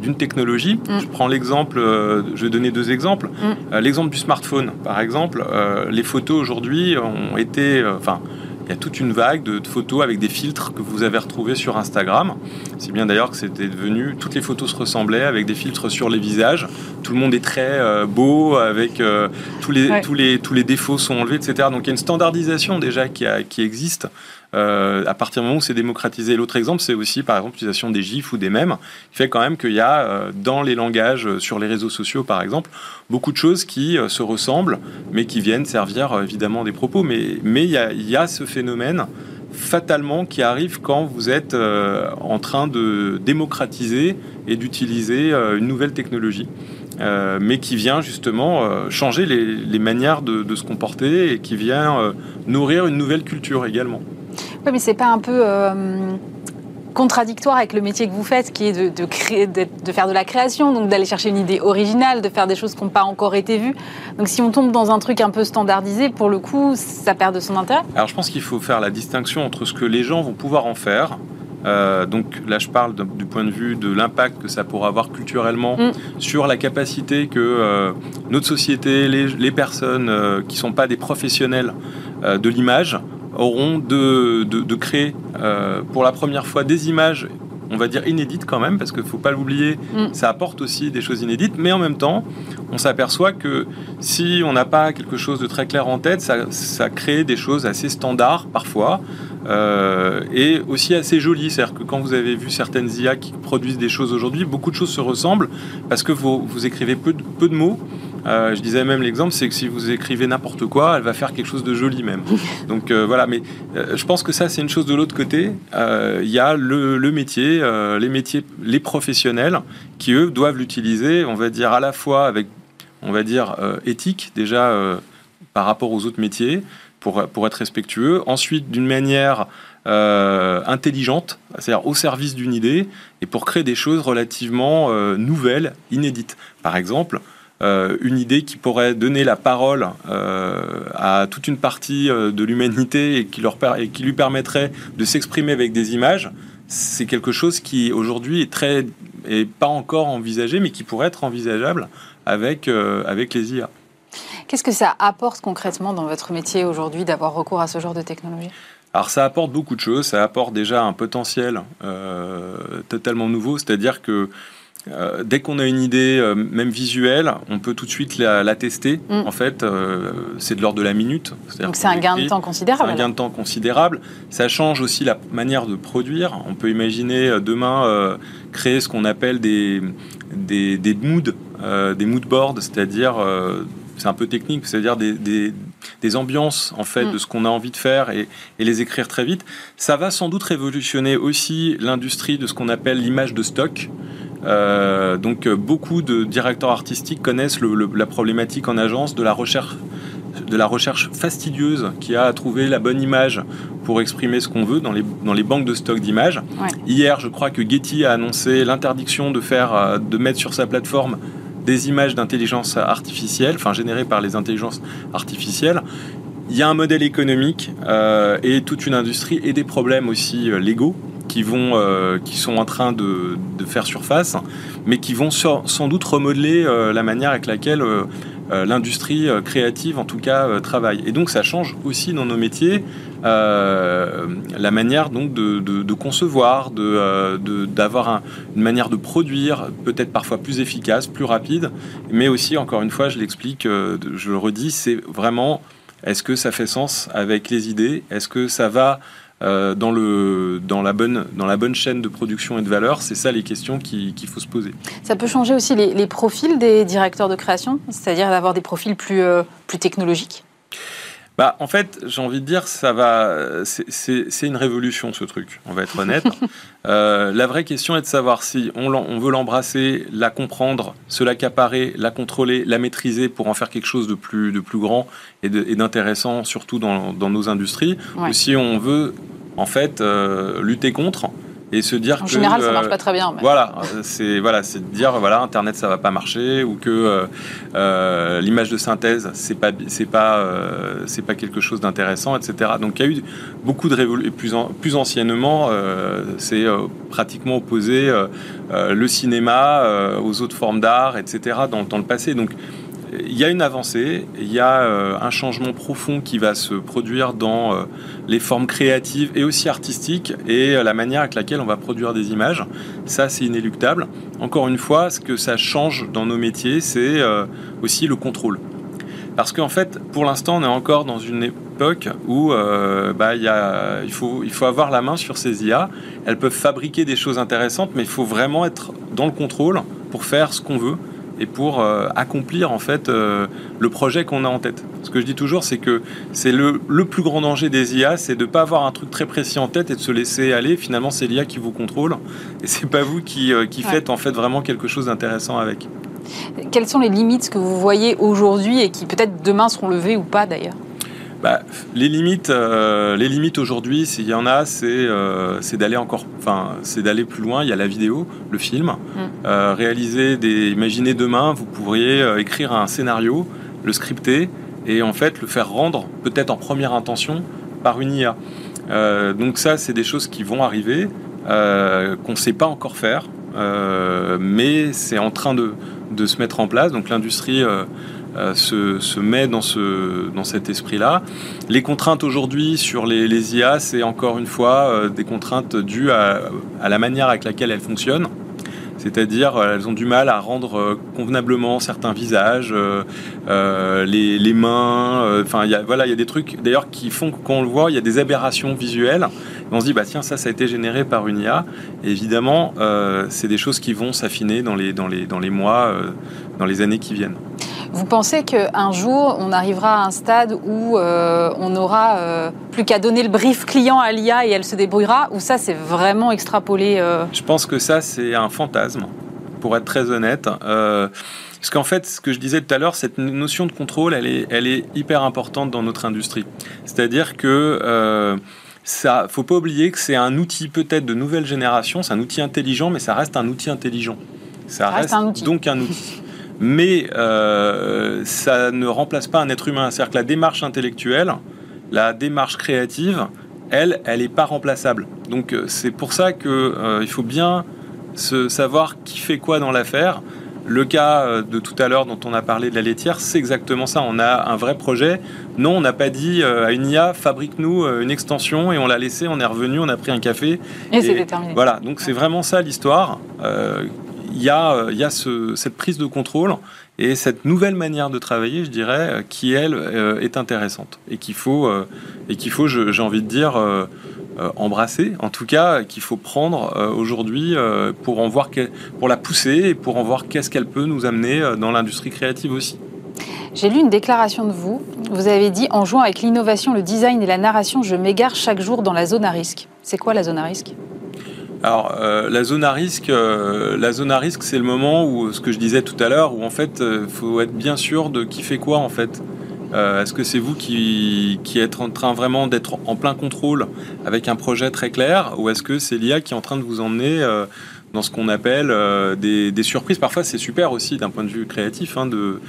d'une technologie. Mm. Je prends l'exemple, euh, je vais donner deux exemples. Mm. Euh, l'exemple du smartphone, par exemple. les photos aujourd'hui ont été, enfin, il y a toute une vague de, photos avec des filtres que vous avez retrouvés sur Instagram. C'est bien d'ailleurs que c'était devenu, toutes les photos se ressemblaient avec des filtres sur les visages. Tout le monde est très euh, beau, avec euh, tous, les, tous, les, tous les défauts sont enlevés, etc. Donc il y a une standardisation déjà qui, a, qui existe euh, à partir du moment où c'est démocratisé. L'autre exemple, c'est aussi par exemple l'utilisation des gifs ou des mèmes, qui fait quand même qu'il y a euh, dans les langages, euh, sur les réseaux sociaux par exemple, beaucoup de choses qui se ressemblent, mais qui viennent servir évidemment des propos. Mais il y a, ce phénomène fatalement qui arrive quand vous êtes en train de démocratiser et d'utiliser une nouvelle technologie. mais qui vient justement changer les, manières de, se comporter et qui vient nourrir une nouvelle culture également. Oui, mais c'est pas un peu euh, contradictoire avec le métier que vous faites, qui est de, de, créer, de, faire de la création, donc d'aller chercher une idée originale, de faire des choses qui n'ont pas encore été vues. Donc si on tombe dans un truc un peu standardisé, pour le coup, ça perd de son intérêt. Alors je pense qu'il faut faire la distinction entre ce que les gens vont pouvoir en faire. Euh, donc là, je parle du point de vue de l'impact que ça pourra avoir culturellement mm. sur la capacité que euh, notre société, les, les personnes qui ne sont pas des professionnels de l'image, auront de, de, créer euh, pour la première fois des images on va dire inédites quand même, parce qu'il ne faut pas l'oublier, mm. ça apporte aussi des choses inédites, mais en même temps, on s'aperçoit que si on n'a pas quelque chose de très clair en tête, ça, ça crée des choses assez standards parfois, euh, et aussi assez jolies. C'est-à-dire que quand vous avez vu certaines IA qui produisent des choses aujourd'hui, beaucoup de choses se ressemblent, parce que vous, vous écrivez peu de, peu de mots, euh, je disais même l'exemple, c'est que si vous écrivez n'importe quoi, elle va faire quelque chose de joli même. Donc euh, voilà, mais euh, je pense que ça c'est une chose de l'autre côté. Il y a le, le métier, les métiers, les professionnels qui eux doivent l'utiliser, on va dire à la fois avec, on va dire éthique déjà par rapport aux autres métiers pour, pour être respectueux. Ensuite, d'une manière intelligente, c'est-à-dire au service d'une idée, et pour créer des choses relativement nouvelles, inédites. Par exemple, euh, une idée qui pourrait donner la parole euh, à toute une partie euh, de l'humanité et qui, leur et qui lui permettrait de s'exprimer avec des images, c'est quelque chose qui aujourd'hui est très est pas encore envisagé, mais qui pourrait être envisageable avec, avec les IA. Qu'est-ce que ça apporte concrètement dans votre métier aujourd'hui d'avoir recours à ce genre de technologie? Alors ça apporte beaucoup de choses, ça apporte déjà un potentiel totalement nouveau, c'est-à-dire que euh, dès qu'on a une idée, euh, même visuelle, on peut tout de suite la, tester. Mm. En fait, euh, c'est de l'ordre de la minute. Donc c'est un gain de temps considérable. un gain de temps considérable. Ça change aussi la manière de produire. On peut imaginer demain créer ce qu'on appelle des, des, des moods, des mood boards, c'est-à-dire c'est un peu technique, c'est-à-dire des, des, ambiances en fait mm. de ce qu'on a envie de faire et, et, les écrire très vite. Ça va sans doute révolutionner aussi l'industrie de ce qu'on appelle l'image de stock. Euh, donc euh, beaucoup de directeurs artistiques connaissent la problématique en agence de la recherche de la recherche fastidieuse qui a à trouver la bonne image pour exprimer ce qu'on veut dans les, dans les banques de stock d'images. Hier, je crois que Getty a annoncé l'interdiction de faire, euh, de mettre sur sa plateforme des images d'intelligence artificielle, enfin générées par les intelligences artificielles. Il y a un modèle économique et toute une industrie et des problèmes aussi légaux qui, vont, euh, qui sont en train de, de, faire surface, mais qui vont sans doute remodeler euh, la manière avec laquelle euh, l'industrie créative, en tout cas, travaille. Et donc, ça change aussi dans nos métiers la manière donc de, de, concevoir, d'avoir une manière de produire, peut-être parfois plus efficace, plus rapide, mais aussi, encore une fois, je l'explique, je le redis, c'est vraiment est-ce que ça fait sens avec les idées? Est-ce que ça va euh, dans, le, dans, la bonne, dans la bonne chaîne de production et de valeur C'est ça les questions qu'il faut se poser. Ça peut changer aussi les, profils des directeurs de création, c'est-à-dire d'avoir des profils plus, euh, plus technologiques? Bah, en fait, j'ai envie de dire, ça va. C'est une révolution ce truc. On va être honnête. euh, la vraie question est de savoir si on, on veut l'embrasser, la comprendre, se l'accaparer, la contrôler, la maîtriser pour en faire quelque chose de plus, de plus grand et d'intéressant, surtout dans, dans, nos industries, ou si on veut en fait euh, lutter contre et se dire en général ça marche pas très bien voilà c'est voilà c'est de dire voilà internet ça va pas marcher ou que euh, euh, l'image de synthèse c'est pas c'est pas euh, c'est pas quelque chose d'intéressant etc donc il y a eu beaucoup de révolutions plus plus anciennement c'est pratiquement opposé le cinéma aux autres formes d'art etc dans, dans le passé. Donc il y a une avancée, il y a euh, un changement profond qui va se produire dans euh, les formes créatives et aussi artistiques et euh, la manière avec laquelle on va produire des images. Ça, c'est inéluctable. Encore une fois, ce que ça change dans nos métiers, c'est aussi le contrôle. Parce qu'en fait, pour l'instant, on est encore dans une époque où bah, il faut avoir la main sur ces IA. Elles peuvent fabriquer des choses intéressantes, mais il faut vraiment être dans le contrôle pour faire ce qu'on veut et pour euh, accomplir en fait euh, le projet qu'on a en tête. Ce que je dis toujours, c'est que c'est le, le, plus grand danger des IA, c'est de ne pas avoir un truc très précis en tête et de se laisser aller. Finalement, c'est l'IA qui vous contrôle et c'est pas vous qui, euh, qui faites en fait vraiment quelque chose d'intéressant avec. Quelles sont les limites que vous voyez aujourd'hui et qui peut-être demain seront levées ou pas d'ailleurs? Bah, les limites, euh, les limites aujourd'hui, s'il y en a, c'est euh, d'aller encore, enfin, c'est d'aller plus loin. Il y a la vidéo, le film, mm. euh, réaliser des. Imaginez demain, vous pourriez écrire un scénario, le scripter et en fait le faire rendre peut-être en première intention par une IA. donc ça, c'est des choses qui vont arriver, qu'on ne sait pas encore faire, mais c'est en train de, de, se mettre en place. Donc l'industrie se, se, met dans, ce, dans cet esprit-là. Les contraintes aujourd'hui sur les, IA, c'est encore une fois des contraintes dues à, la manière avec laquelle elles fonctionnent. C'est-à-dire, euh, elles ont du mal à rendre euh, convenablement certains visages, euh, les, mains. Enfin, voilà, il y a des trucs d'ailleurs qui font que quand on le voit, il y a des aberrations visuelles. on se dit, bah tiens, ça, ça a été généré par une IA. évidemment, c'est des choses qui vont s'affiner dans les mois, dans les années qui viennent. Vous pensez qu'un jour, on arrivera à un stade où on n'aura plus qu'à donner le brief client à l'IA et elle se débrouillera Ou ça, c'est vraiment extrapolé Je pense que ça, c'est un fantasme, pour être très honnête. Euh, parce qu'en fait, ce que je disais tout à l'heure, cette notion de contrôle, elle est, elle est hyper importante dans notre industrie. C'est-à-dire que euh, ça, faut pas oublier que c'est un outil peut-être de nouvelle génération, c'est un outil intelligent, mais ça reste un outil intelligent. Ça, reste, donc un outil mais euh, ça ne remplace pas un être humain. C'est-à-dire que la démarche intellectuelle, la démarche créative, elle, elle n'est pas remplaçable. Donc euh, c'est pour ça qu'il euh, faut bien se savoir qui fait quoi dans l'affaire. Le cas de tout à l'heure dont on a parlé de la laitière, c'est exactement ça. On a un vrai projet. Non, on n'a pas dit à une IA, fabrique-nous une extension et on l'a laissé, on est revenu, on a pris un café. Et, c'est déterminé. Voilà, donc c'est vraiment ça l'histoire il y a, euh, cette prise de contrôle et cette nouvelle manière de travailler, je dirais, euh, qui elle euh, est intéressante et qu'il faut, et qu'il faut, j'ai envie de dire, embrasser. En tout cas, qu'il faut prendre aujourd'hui pour pour la pousser et pour en voir qu'est-ce qu'elle peut nous amener dans l'industrie créative aussi. J'ai lu une déclaration de vous. Vous avez dit en jouant avec l'innovation, le design et la narration, je m'égare chaque jour dans la zone à risque. C'est quoi la zone à risque? Alors, euh, la zone à risque, euh, la zone à risque, c'est le moment où, ce que je disais tout à l'heure, où en fait, euh, faut être bien sûr de qui fait quoi en fait. Est-ce que c'est vous qui, êtes en train vraiment d'être en plein contrôle avec un projet très clair, ou est-ce que c'est l'IA qui est en train de vous emmener dans ce qu'on appelle des, surprises? Parfois, c'est super aussi d'un point de vue créatif hein, de,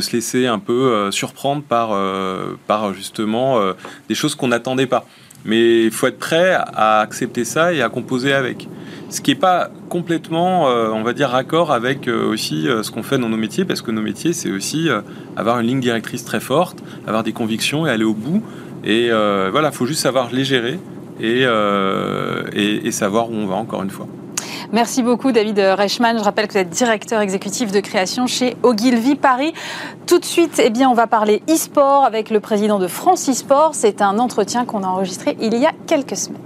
se laisser un peu surprendre par justement des choses qu'on n'attendait pas. Mais il faut être prêt à accepter ça et à composer avec. Ce qui n'est pas complètement, euh, on va dire, raccord avec euh, aussi euh, ce qu'on fait dans nos métiers, parce que nos métiers, c'est aussi avoir une ligne directrice très forte, avoir des convictions et aller au bout. Et voilà, il faut juste savoir les gérer et, et savoir où on va, encore une fois. Merci beaucoup David Reichmann. Je rappelle que vous êtes directeur exécutif de création chez Ogilvy Paris. Tout de suite, eh bien, on va parler e-sport avec le président de France e-sport. C'est un entretien qu'on a enregistré il y a quelques semaines.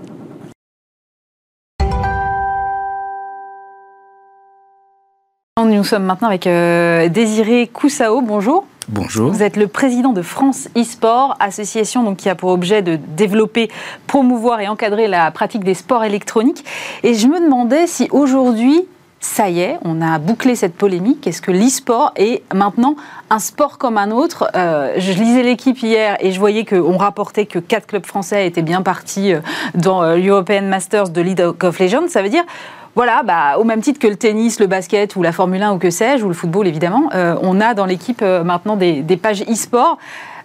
Nous sommes maintenant avec euh, Désiré Coussao. Bonjour. Bonjour. Vous êtes le président de France e-sport, association donc, qui a pour objet de développer, promouvoir et encadrer la pratique des sports électroniques. Et je me demandais si aujourd'hui, ça y est, on a bouclé cette polémique. Est-ce que l'e-sport est maintenant un sport comme un autre? Euh, Je lisais l'équipe hier et je voyais qu'on rapportait que quatre clubs français étaient bien partis euh, dans euh, l'European Masters de League of Legends. Ça veut dire voilà, bah, au même titre que le tennis, le basket ou la Formule 1 ou que sais-je, ou le football évidemment, euh, on a dans l'équipe euh, maintenant des, pages e-sport.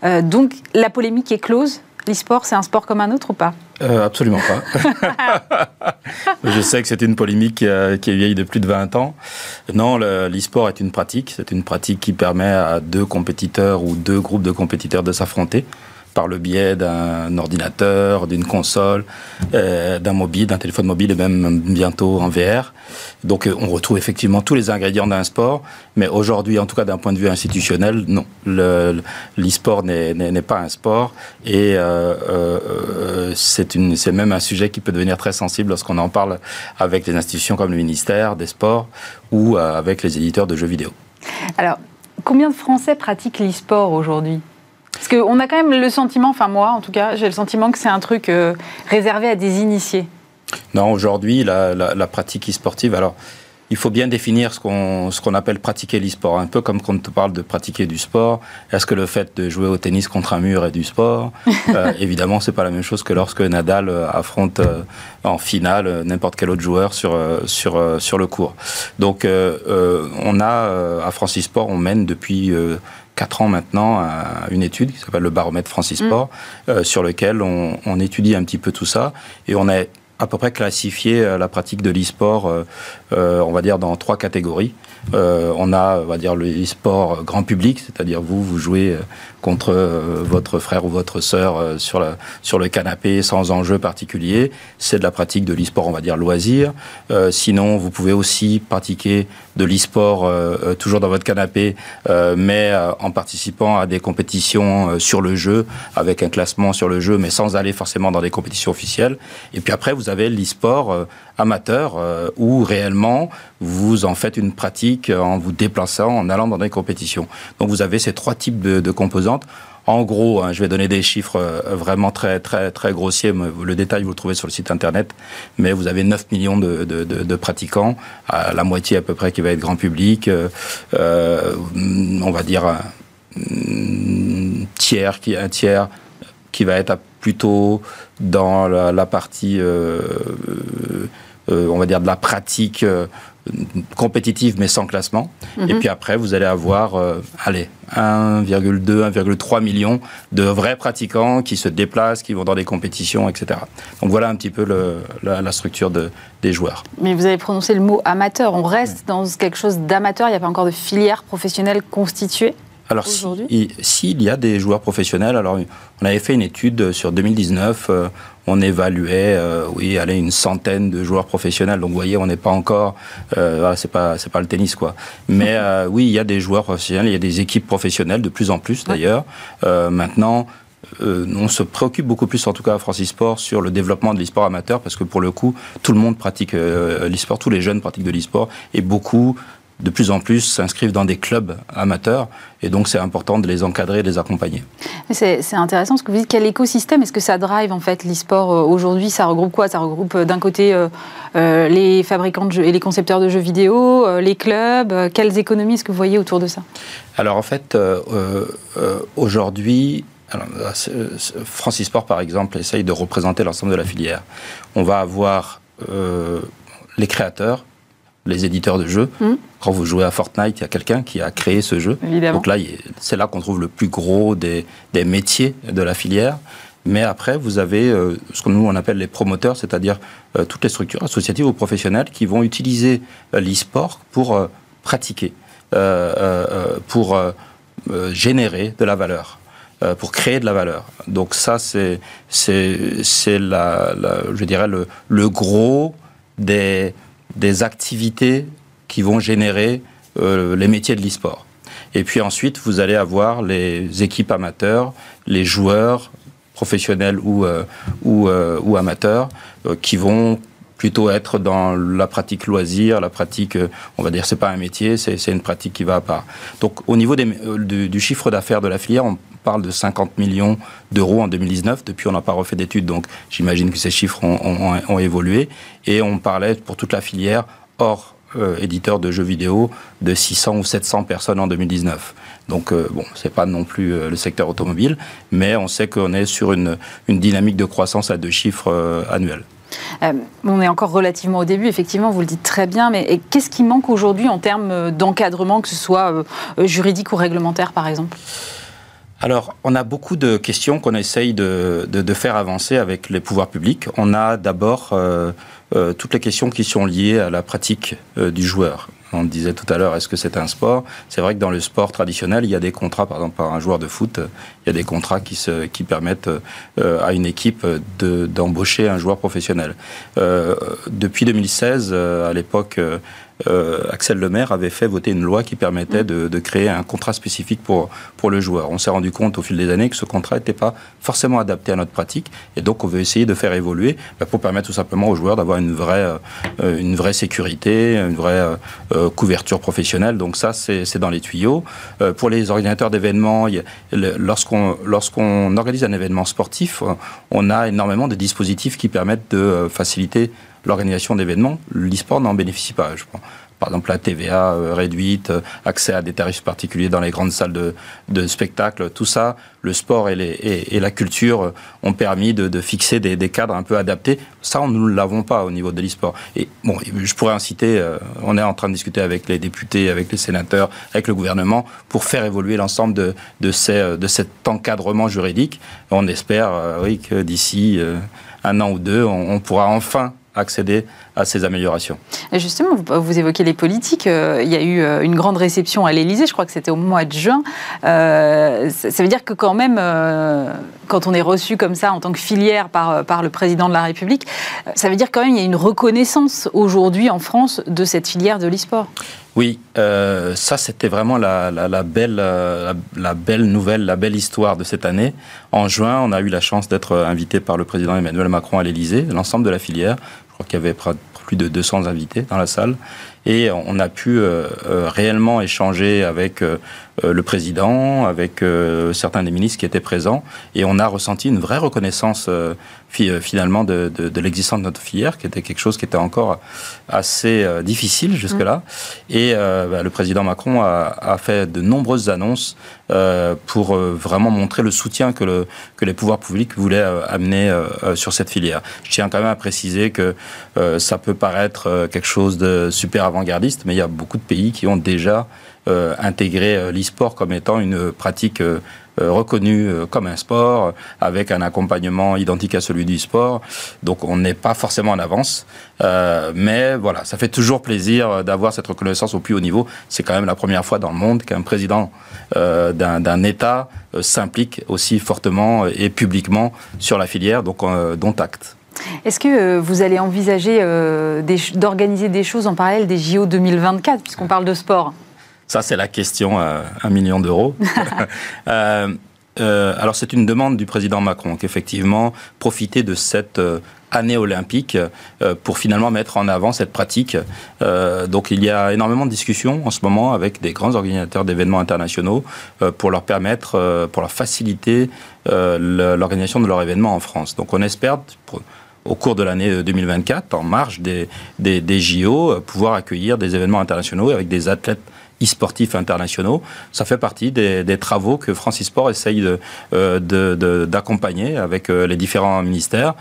Euh, donc la polémique est close. L'e-sport, c'est un sport comme un autre ou pas? Absolument pas. Je sais que c'est une polémique qui, est vieille de plus de 20 ans. Non, l'e-sport est une pratique. C'est une pratique qui permet à deux compétiteurs ou deux groupes de compétiteurs de s'affronter par le biais d'un ordinateur, d'une console, euh, d'un mobile, d'un téléphone mobile et même bientôt en VR. Donc euh, on retrouve effectivement tous les ingrédients d'un sport, mais aujourd'hui, en tout cas d'un point de vue institutionnel, non. L'e-sport n'est pas un sport et euh, c'est même un sujet qui peut devenir très sensible lorsqu'on en parle avec les institutions comme le ministère des Sports ou avec les éditeurs de jeux vidéo. Alors, combien de Français pratiquent l'e-sport aujourd'hui? Parce qu'on a quand même le sentiment, enfin moi en tout cas, j'ai le sentiment que c'est un truc euh, réservé à des initiés. Non, aujourd'hui, la, pratique e-sportive, alors il faut bien définir ce qu'on ce qu'on appelle pratiquer l'e-sport. Un peu comme quand on te parle de pratiquer du sport. Est-ce que le fait de jouer au tennis contre un mur est du sport? Euh, Évidemment, c'est pas la même chose que lorsque Nadal euh, affronte en finale n'importe quel autre joueur sur sur sur le court. Donc, on a à Francis Sport, on mène depuis 4 ans maintenant une étude qui s'appelle le baromètre Francis Sport, mm. euh, sur lequel on, étudie un petit peu tout ça. Et on est à peu près classifier la pratique de l'e-sport, on va dire, dans trois catégories. on a, on va dire, le e-sport grand public, c'est-à-dire vous, vous jouez contre votre frère ou votre sœur sur, la, sur le canapé sans enjeu particulier. C'est de la pratique de l'e-sport, on va dire, loisir. sinon, vous pouvez aussi pratiquer de l'e-sport toujours dans votre canapé, mais en participant à des compétitions sur le jeu, avec un classement sur le jeu, mais sans aller forcément dans des compétitions officielles. Et puis après, vous avez l'e-sport euh, amateur, euh, où réellement vous en faites une pratique en vous déplaçant, en allant dans des compétitions. Donc vous avez ces trois types de, composantes. En gros, hein, je vais donner des chiffres euh, vraiment très très très grossiers. Le détail vous le trouvez sur le site internet. Mais vous avez 9 millions de, de, pratiquants, à la moitié à peu près qui va être grand public. on va dire un tiers qui un tiers qui va être plutôt dans la, partie, euh, euh, on va dire, de la pratique euh, compétitive, mais sans classement. Et mhm. puis après, vous allez avoir, allez, 1,2, 1,3 millions de vrais pratiquants qui se déplacent, qui vont dans des compétitions, etc. Donc voilà un petit peu la, structure de, des joueurs. Mais vous avez prononcé le mot amateur. On reste dans quelque chose d'amateur. Il n'y a pas encore de filière professionnelle constituée alors, s'il y a des joueurs professionnels, alors on avait fait une étude sur 2019, euh, on évaluait, euh, oui, allez, une centaine de joueurs professionnels. Donc, vous voyez, on n'est pas encore, euh, c'est pas, c'est pas le tennis, quoi. Mais oui, il y a des joueurs professionnels, il y a des équipes professionnelles de plus en plus, d'ailleurs. maintenant, on se préoccupe beaucoup plus, en tout cas à Francis Sport, sur le développement de l'e-sport amateur, parce que pour le coup, tout le monde pratique l'e-sport, tous les jeunes pratiquent de l'e-sport, et beaucoup de plus en plus s'inscrivent dans des clubs amateurs et donc c'est important de les encadrer, de les accompagner. C'est intéressant ce que vous dites. Quel écosystème est-ce que ça drive en fait l'e-sport euh, aujourd'hui? Ça regroupe quoi? Ça regroupe euh, d'un côté euh, les fabricants de jeux et les concepteurs de jeux vidéo, les clubs? quelles économies est-ce que vous voyez autour de ça? Alors en fait, aujourd'hui, Francis Sport par exemple essaye de représenter l'ensemble de la filière. On va avoir les créateurs, les éditeurs de jeux. Hmm. Quand vous jouez à Fortnite, il y a quelqu'un qui a créé ce jeu. Donc là, c'est là qu'on trouve le plus gros des, métiers de la filière. Mais après, vous avez euh, ce que nous on appelle les promoteurs, c'est-à-dire euh, toutes les structures associatives ou professionnelles qui vont utiliser euh, l'e-sport pour pratiquer, pour générer de la valeur pour créer de la valeur. Donc ça, c'est, c'est, la, je dirais, le, le gros des, des activités qui vont générer euh, les métiers de l'e-sport. Et puis ensuite, vous allez avoir les équipes amateurs, les joueurs professionnels ou, euh, euh, ou, amateurs qui vont plutôt être dans la pratique loisir, la pratique, on va dire, c'est pas un métier, c'est une pratique qui va à part. Donc, au niveau du, chiffre d'affaires de la filière, on parle de 50 millions d'euros en 2019. Depuis, on n'a pas refait d'études, donc j'imagine que ces chiffres ont, évolué. Et on parlait pour toute la filière, hors euh, éditeur de jeux vidéo, de 600 ou 700 personnes en 2019. Donc, euh, bon, c'est pas non plus euh, le secteur automobile, mais on sait qu'on est sur une, une, dynamique de croissance à deux chiffres annuels. on est encore relativement au début, effectivement, vous le dites très bien, mais qu'est-ce qui manque aujourd'hui en termes d'encadrement, que ce soit juridique ou réglementaire, par exemple? Alors, on a beaucoup de questions qu'on essaye de, faire avancer avec les pouvoirs publics. On a d'abord euh, euh, toutes les questions qui sont liées à la pratique euh, du joueur. On disait tout à l'heure, est-ce que c'est un sport? C'est vrai que dans le sport traditionnel, il y a des contrats, par exemple, par un joueur de foot, il y a des contrats qui, se, qui permettent à une équipe d'embaucher un joueur professionnel. depuis 2016, à l'époque, euh, Axel Lemaire avait fait voter une loi qui permettait mm. de, créer un contrat spécifique pour, pour le joueur. On s'est rendu compte au fil des années que ce contrat n'était pas forcément adapté à notre pratique et donc on veut essayer de faire évoluer bah, pour permettre tout simplement aux joueurs d'avoir une vraie, euh, une vraie sécurité, une vraie euh, couverture professionnelle. Donc ça, c'est dans les tuyaux. pour les organisateurs d'événements, lorsqu'on lorsqu'on organise un événement sportif, on a énormément de dispositifs qui permettent de faciliter l'organisation d'événements, l'e-sport n'en bénéficie pas. Je crois. Par exemple, la TVA euh, réduite, euh, accès à des tarifs particuliers dans les grandes salles de, de spectacle, tout ça, le sport et, la culture ont permis de, fixer des, cadres un peu adaptés. Ça, nous ne l'avons pas au niveau de l'e-sport. Et bon, je pourrais en citer, euh, on est en train de discuter avec les députés, avec les sénateurs, avec le gouvernement, pour faire évoluer l'ensemble de cet encadrement juridique. On espère, oui, que d'ici un an ou deux, on pourra enfin accéder à ces améliorations. Et justement, vous, évoquez les politiques. Euh, il y a eu euh, une grande réception à l'Élysée, je crois que c'était au mois de juin. Euh, ça, veut dire que quand même, quand on est reçu comme ça en tant que filière par, par le président de la République, ça veut dire quand même qu'il y a une reconnaissance aujourd'hui en France de cette filière de l'e-sport. Oui, ça c'était vraiment la, belle, la, belle nouvelle, la belle histoire de cette année. En juin, on a eu la chance d'être invité par le président Emmanuel Macron à l'Élysée, l'ensemble de la filière, je crois qu'il y avait plus de 200 invités dans la salle. Et on a pu euh, euh, réellement échanger avec euh, le président, avec certains des ministres qui étaient présents. Et on a ressenti une vraie reconnaissance finalement de, l'existence de notre filière, qui était quelque chose qui était encore assez difficile jusque-là. Mmh. Et bah, le président Macron a, fait de nombreuses annonces pour vraiment montrer le soutien que, le, que les pouvoirs publics voulaient amener sur cette filière. Je tiens quand même à préciser que ça peut paraître quelque chose de super mais il y a beaucoup de pays qui ont déjà euh, intégré euh, l'e-sport comme étant une pratique euh, reconnue comme un sport, avec un accompagnement identique à celui du sport. Donc on n'est pas forcément en avance, mais voilà, ça fait toujours plaisir d'avoir cette reconnaissance au plus haut niveau. C'est quand même la première fois dans le monde qu'un président d'un État s'implique aussi fortement et publiquement sur la filière, donc dont acte. Est-ce que euh, vous allez envisager euh, d'organiser des choses en parallèle des JO 2024, puisqu'on parle de sport? Ça, c'est la question à un million d'euros. Euh, alors, c'est une demande du président Macron, qu'effectivement, profiter de cette année olympique pour finalement mettre en avant cette pratique. donc il y a énormément de discussions en ce moment avec des grands organisateurs d'événements internationaux pour leur permettre, pour leur faciliter l'organisation de leur événement en France. Donc on espère, au cours de l'année 2024, en marge des, des, JO, euh, pouvoir accueillir des événements internationaux avec des athlètes e-sportifs internationaux. Ça fait partie des, travaux que Francis Sport essaye d'accompagner de, de, avec euh, les différents ministères.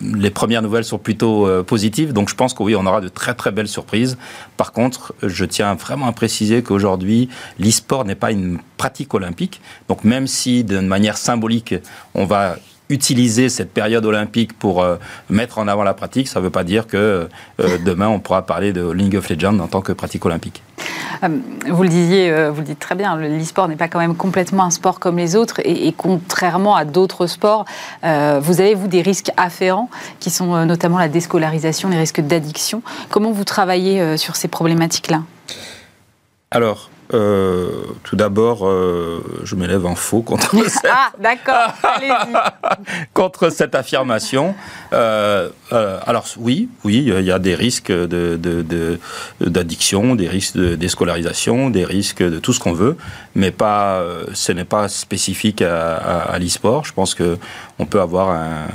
les premières nouvelles sont plutôt euh, positives, donc je pense que oui, on aura de très très belles surprises. Par contre, je tiens vraiment à préciser qu'aujourd'hui, l'e-sport n'est pas une pratique olympique. Donc même si d'une manière symbolique, on va utiliser cette période olympique pour euh, mettre en avant la pratique, ça ne veut pas dire que euh, demain on pourra parler de League of Legends en tant que pratique olympique. Euh, vous le disiez, vous le dites très bien, l'e-sport n'est pas quand même complètement un sport comme les autres et, contrairement à d'autres sports, vous avez vous des risques afférents qui sont notamment la déscolarisation, les risques d'addiction. Comment vous travaillez sur ces problématiques-là? Alors, euh, tout d'abord, euh, je m'élève en faux contre cette... ah, d'accord, contre cette affirmation. Euh, alors oui, oui, il y a des risques d'addiction, de, des risques de déscolarisation, des risques de tout ce qu'on veut, mais pas, ce n'est pas spécifique à, à l'e-sport. Je pense que on peut avoir un,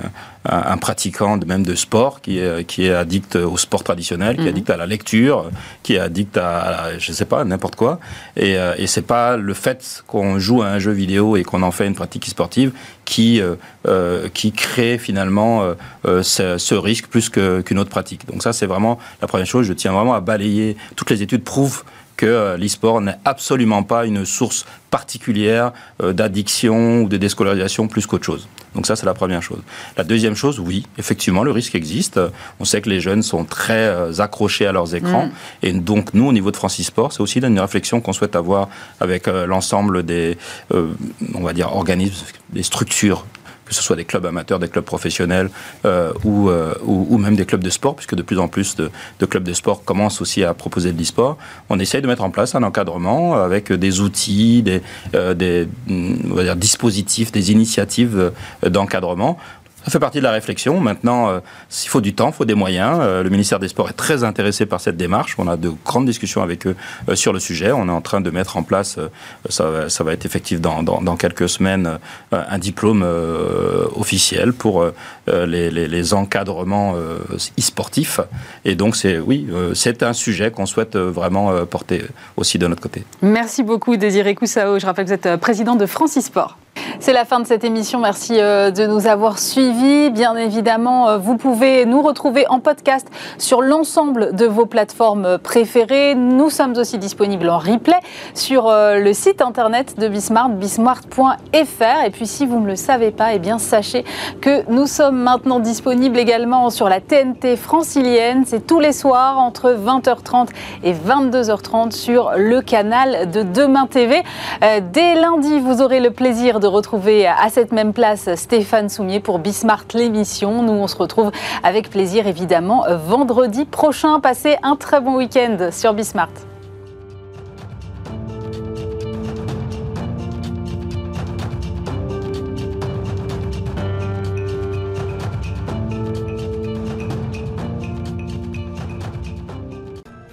un, pratiquant de même de sport qui est, qui est addict au sport traditionnel, qui est mhm. addict à la lecture, qui est addict à, je sais pas, n'importe quoi. Et, euh, et c'est pas le fait qu'on joue à un jeu vidéo et qu'on en fait une pratique sportive qui, euh, euh, qui crée finalement ce, ce, risque plus qu'une autre pratique. Donc ça, c'est vraiment la première chose. Je tiens vraiment à balayer. Toutes les études prouvent que euh, l'e-sport n'est absolument pas une source particulière euh, d'addiction ou de déscolarisation plus qu'autre chose. Donc ça, c'est la première chose. La deuxième chose, oui, effectivement, le risque existe. On sait que les jeunes sont très euh, accrochés à leurs écrans. Mm. Et donc, nous, au niveau de Francis Sport, c'est aussi une réflexion qu'on souhaite avoir avec l'ensemble des, on va dire, organismes, des structures que ce soit des clubs amateurs, des clubs professionnels euh, euh, ou, ou, même des clubs de sport, puisque de plus en plus de, clubs de sport commencent aussi à proposer de l'e-sport. On essaye de mettre en place un encadrement avec des outils, des, euh, dispositifs, des initiatives d'encadrement ça fait partie de la réflexion. Maintenant, euh, s'il faut du temps, il faut des moyens. Euh, le ministère des Sports est très intéressé par cette démarche. On a de grandes discussions avec eux euh, sur le sujet. On est en train de mettre en place, ça, ça, va être effectif dans, quelques semaines, un diplôme officiel pour les, les, encadrements e-sportifs. Et donc, c'est oui, c'est un sujet qu'on souhaite vraiment porter aussi de notre côté. Merci beaucoup, Désiré Coussao. Je rappelle que vous êtes président de France e-sport. C'est la fin de cette émission. Merci euh, de nous avoir suivis. Bien évidemment, euh, vous pouvez nous retrouver en podcast sur l'ensemble de vos plateformes préférées. Nous sommes aussi disponibles en replay sur euh, le site internet de Bismart, bismart.fr. Et puis, si vous ne le savez pas, eh bien, sachez que nous sommes maintenant disponibles également sur la TNT francilienne. C'est tous les soirs entre 20h30 et 22h30 sur le canal de Demain TV. Dès lundi, vous aurez le plaisir de retrouver à cette même place Stéphane Soumier pour Bismart l'émission. Nous, on se retrouve avec plaisir évidemment vendredi prochain. Passez un très bon week-end sur Bismart.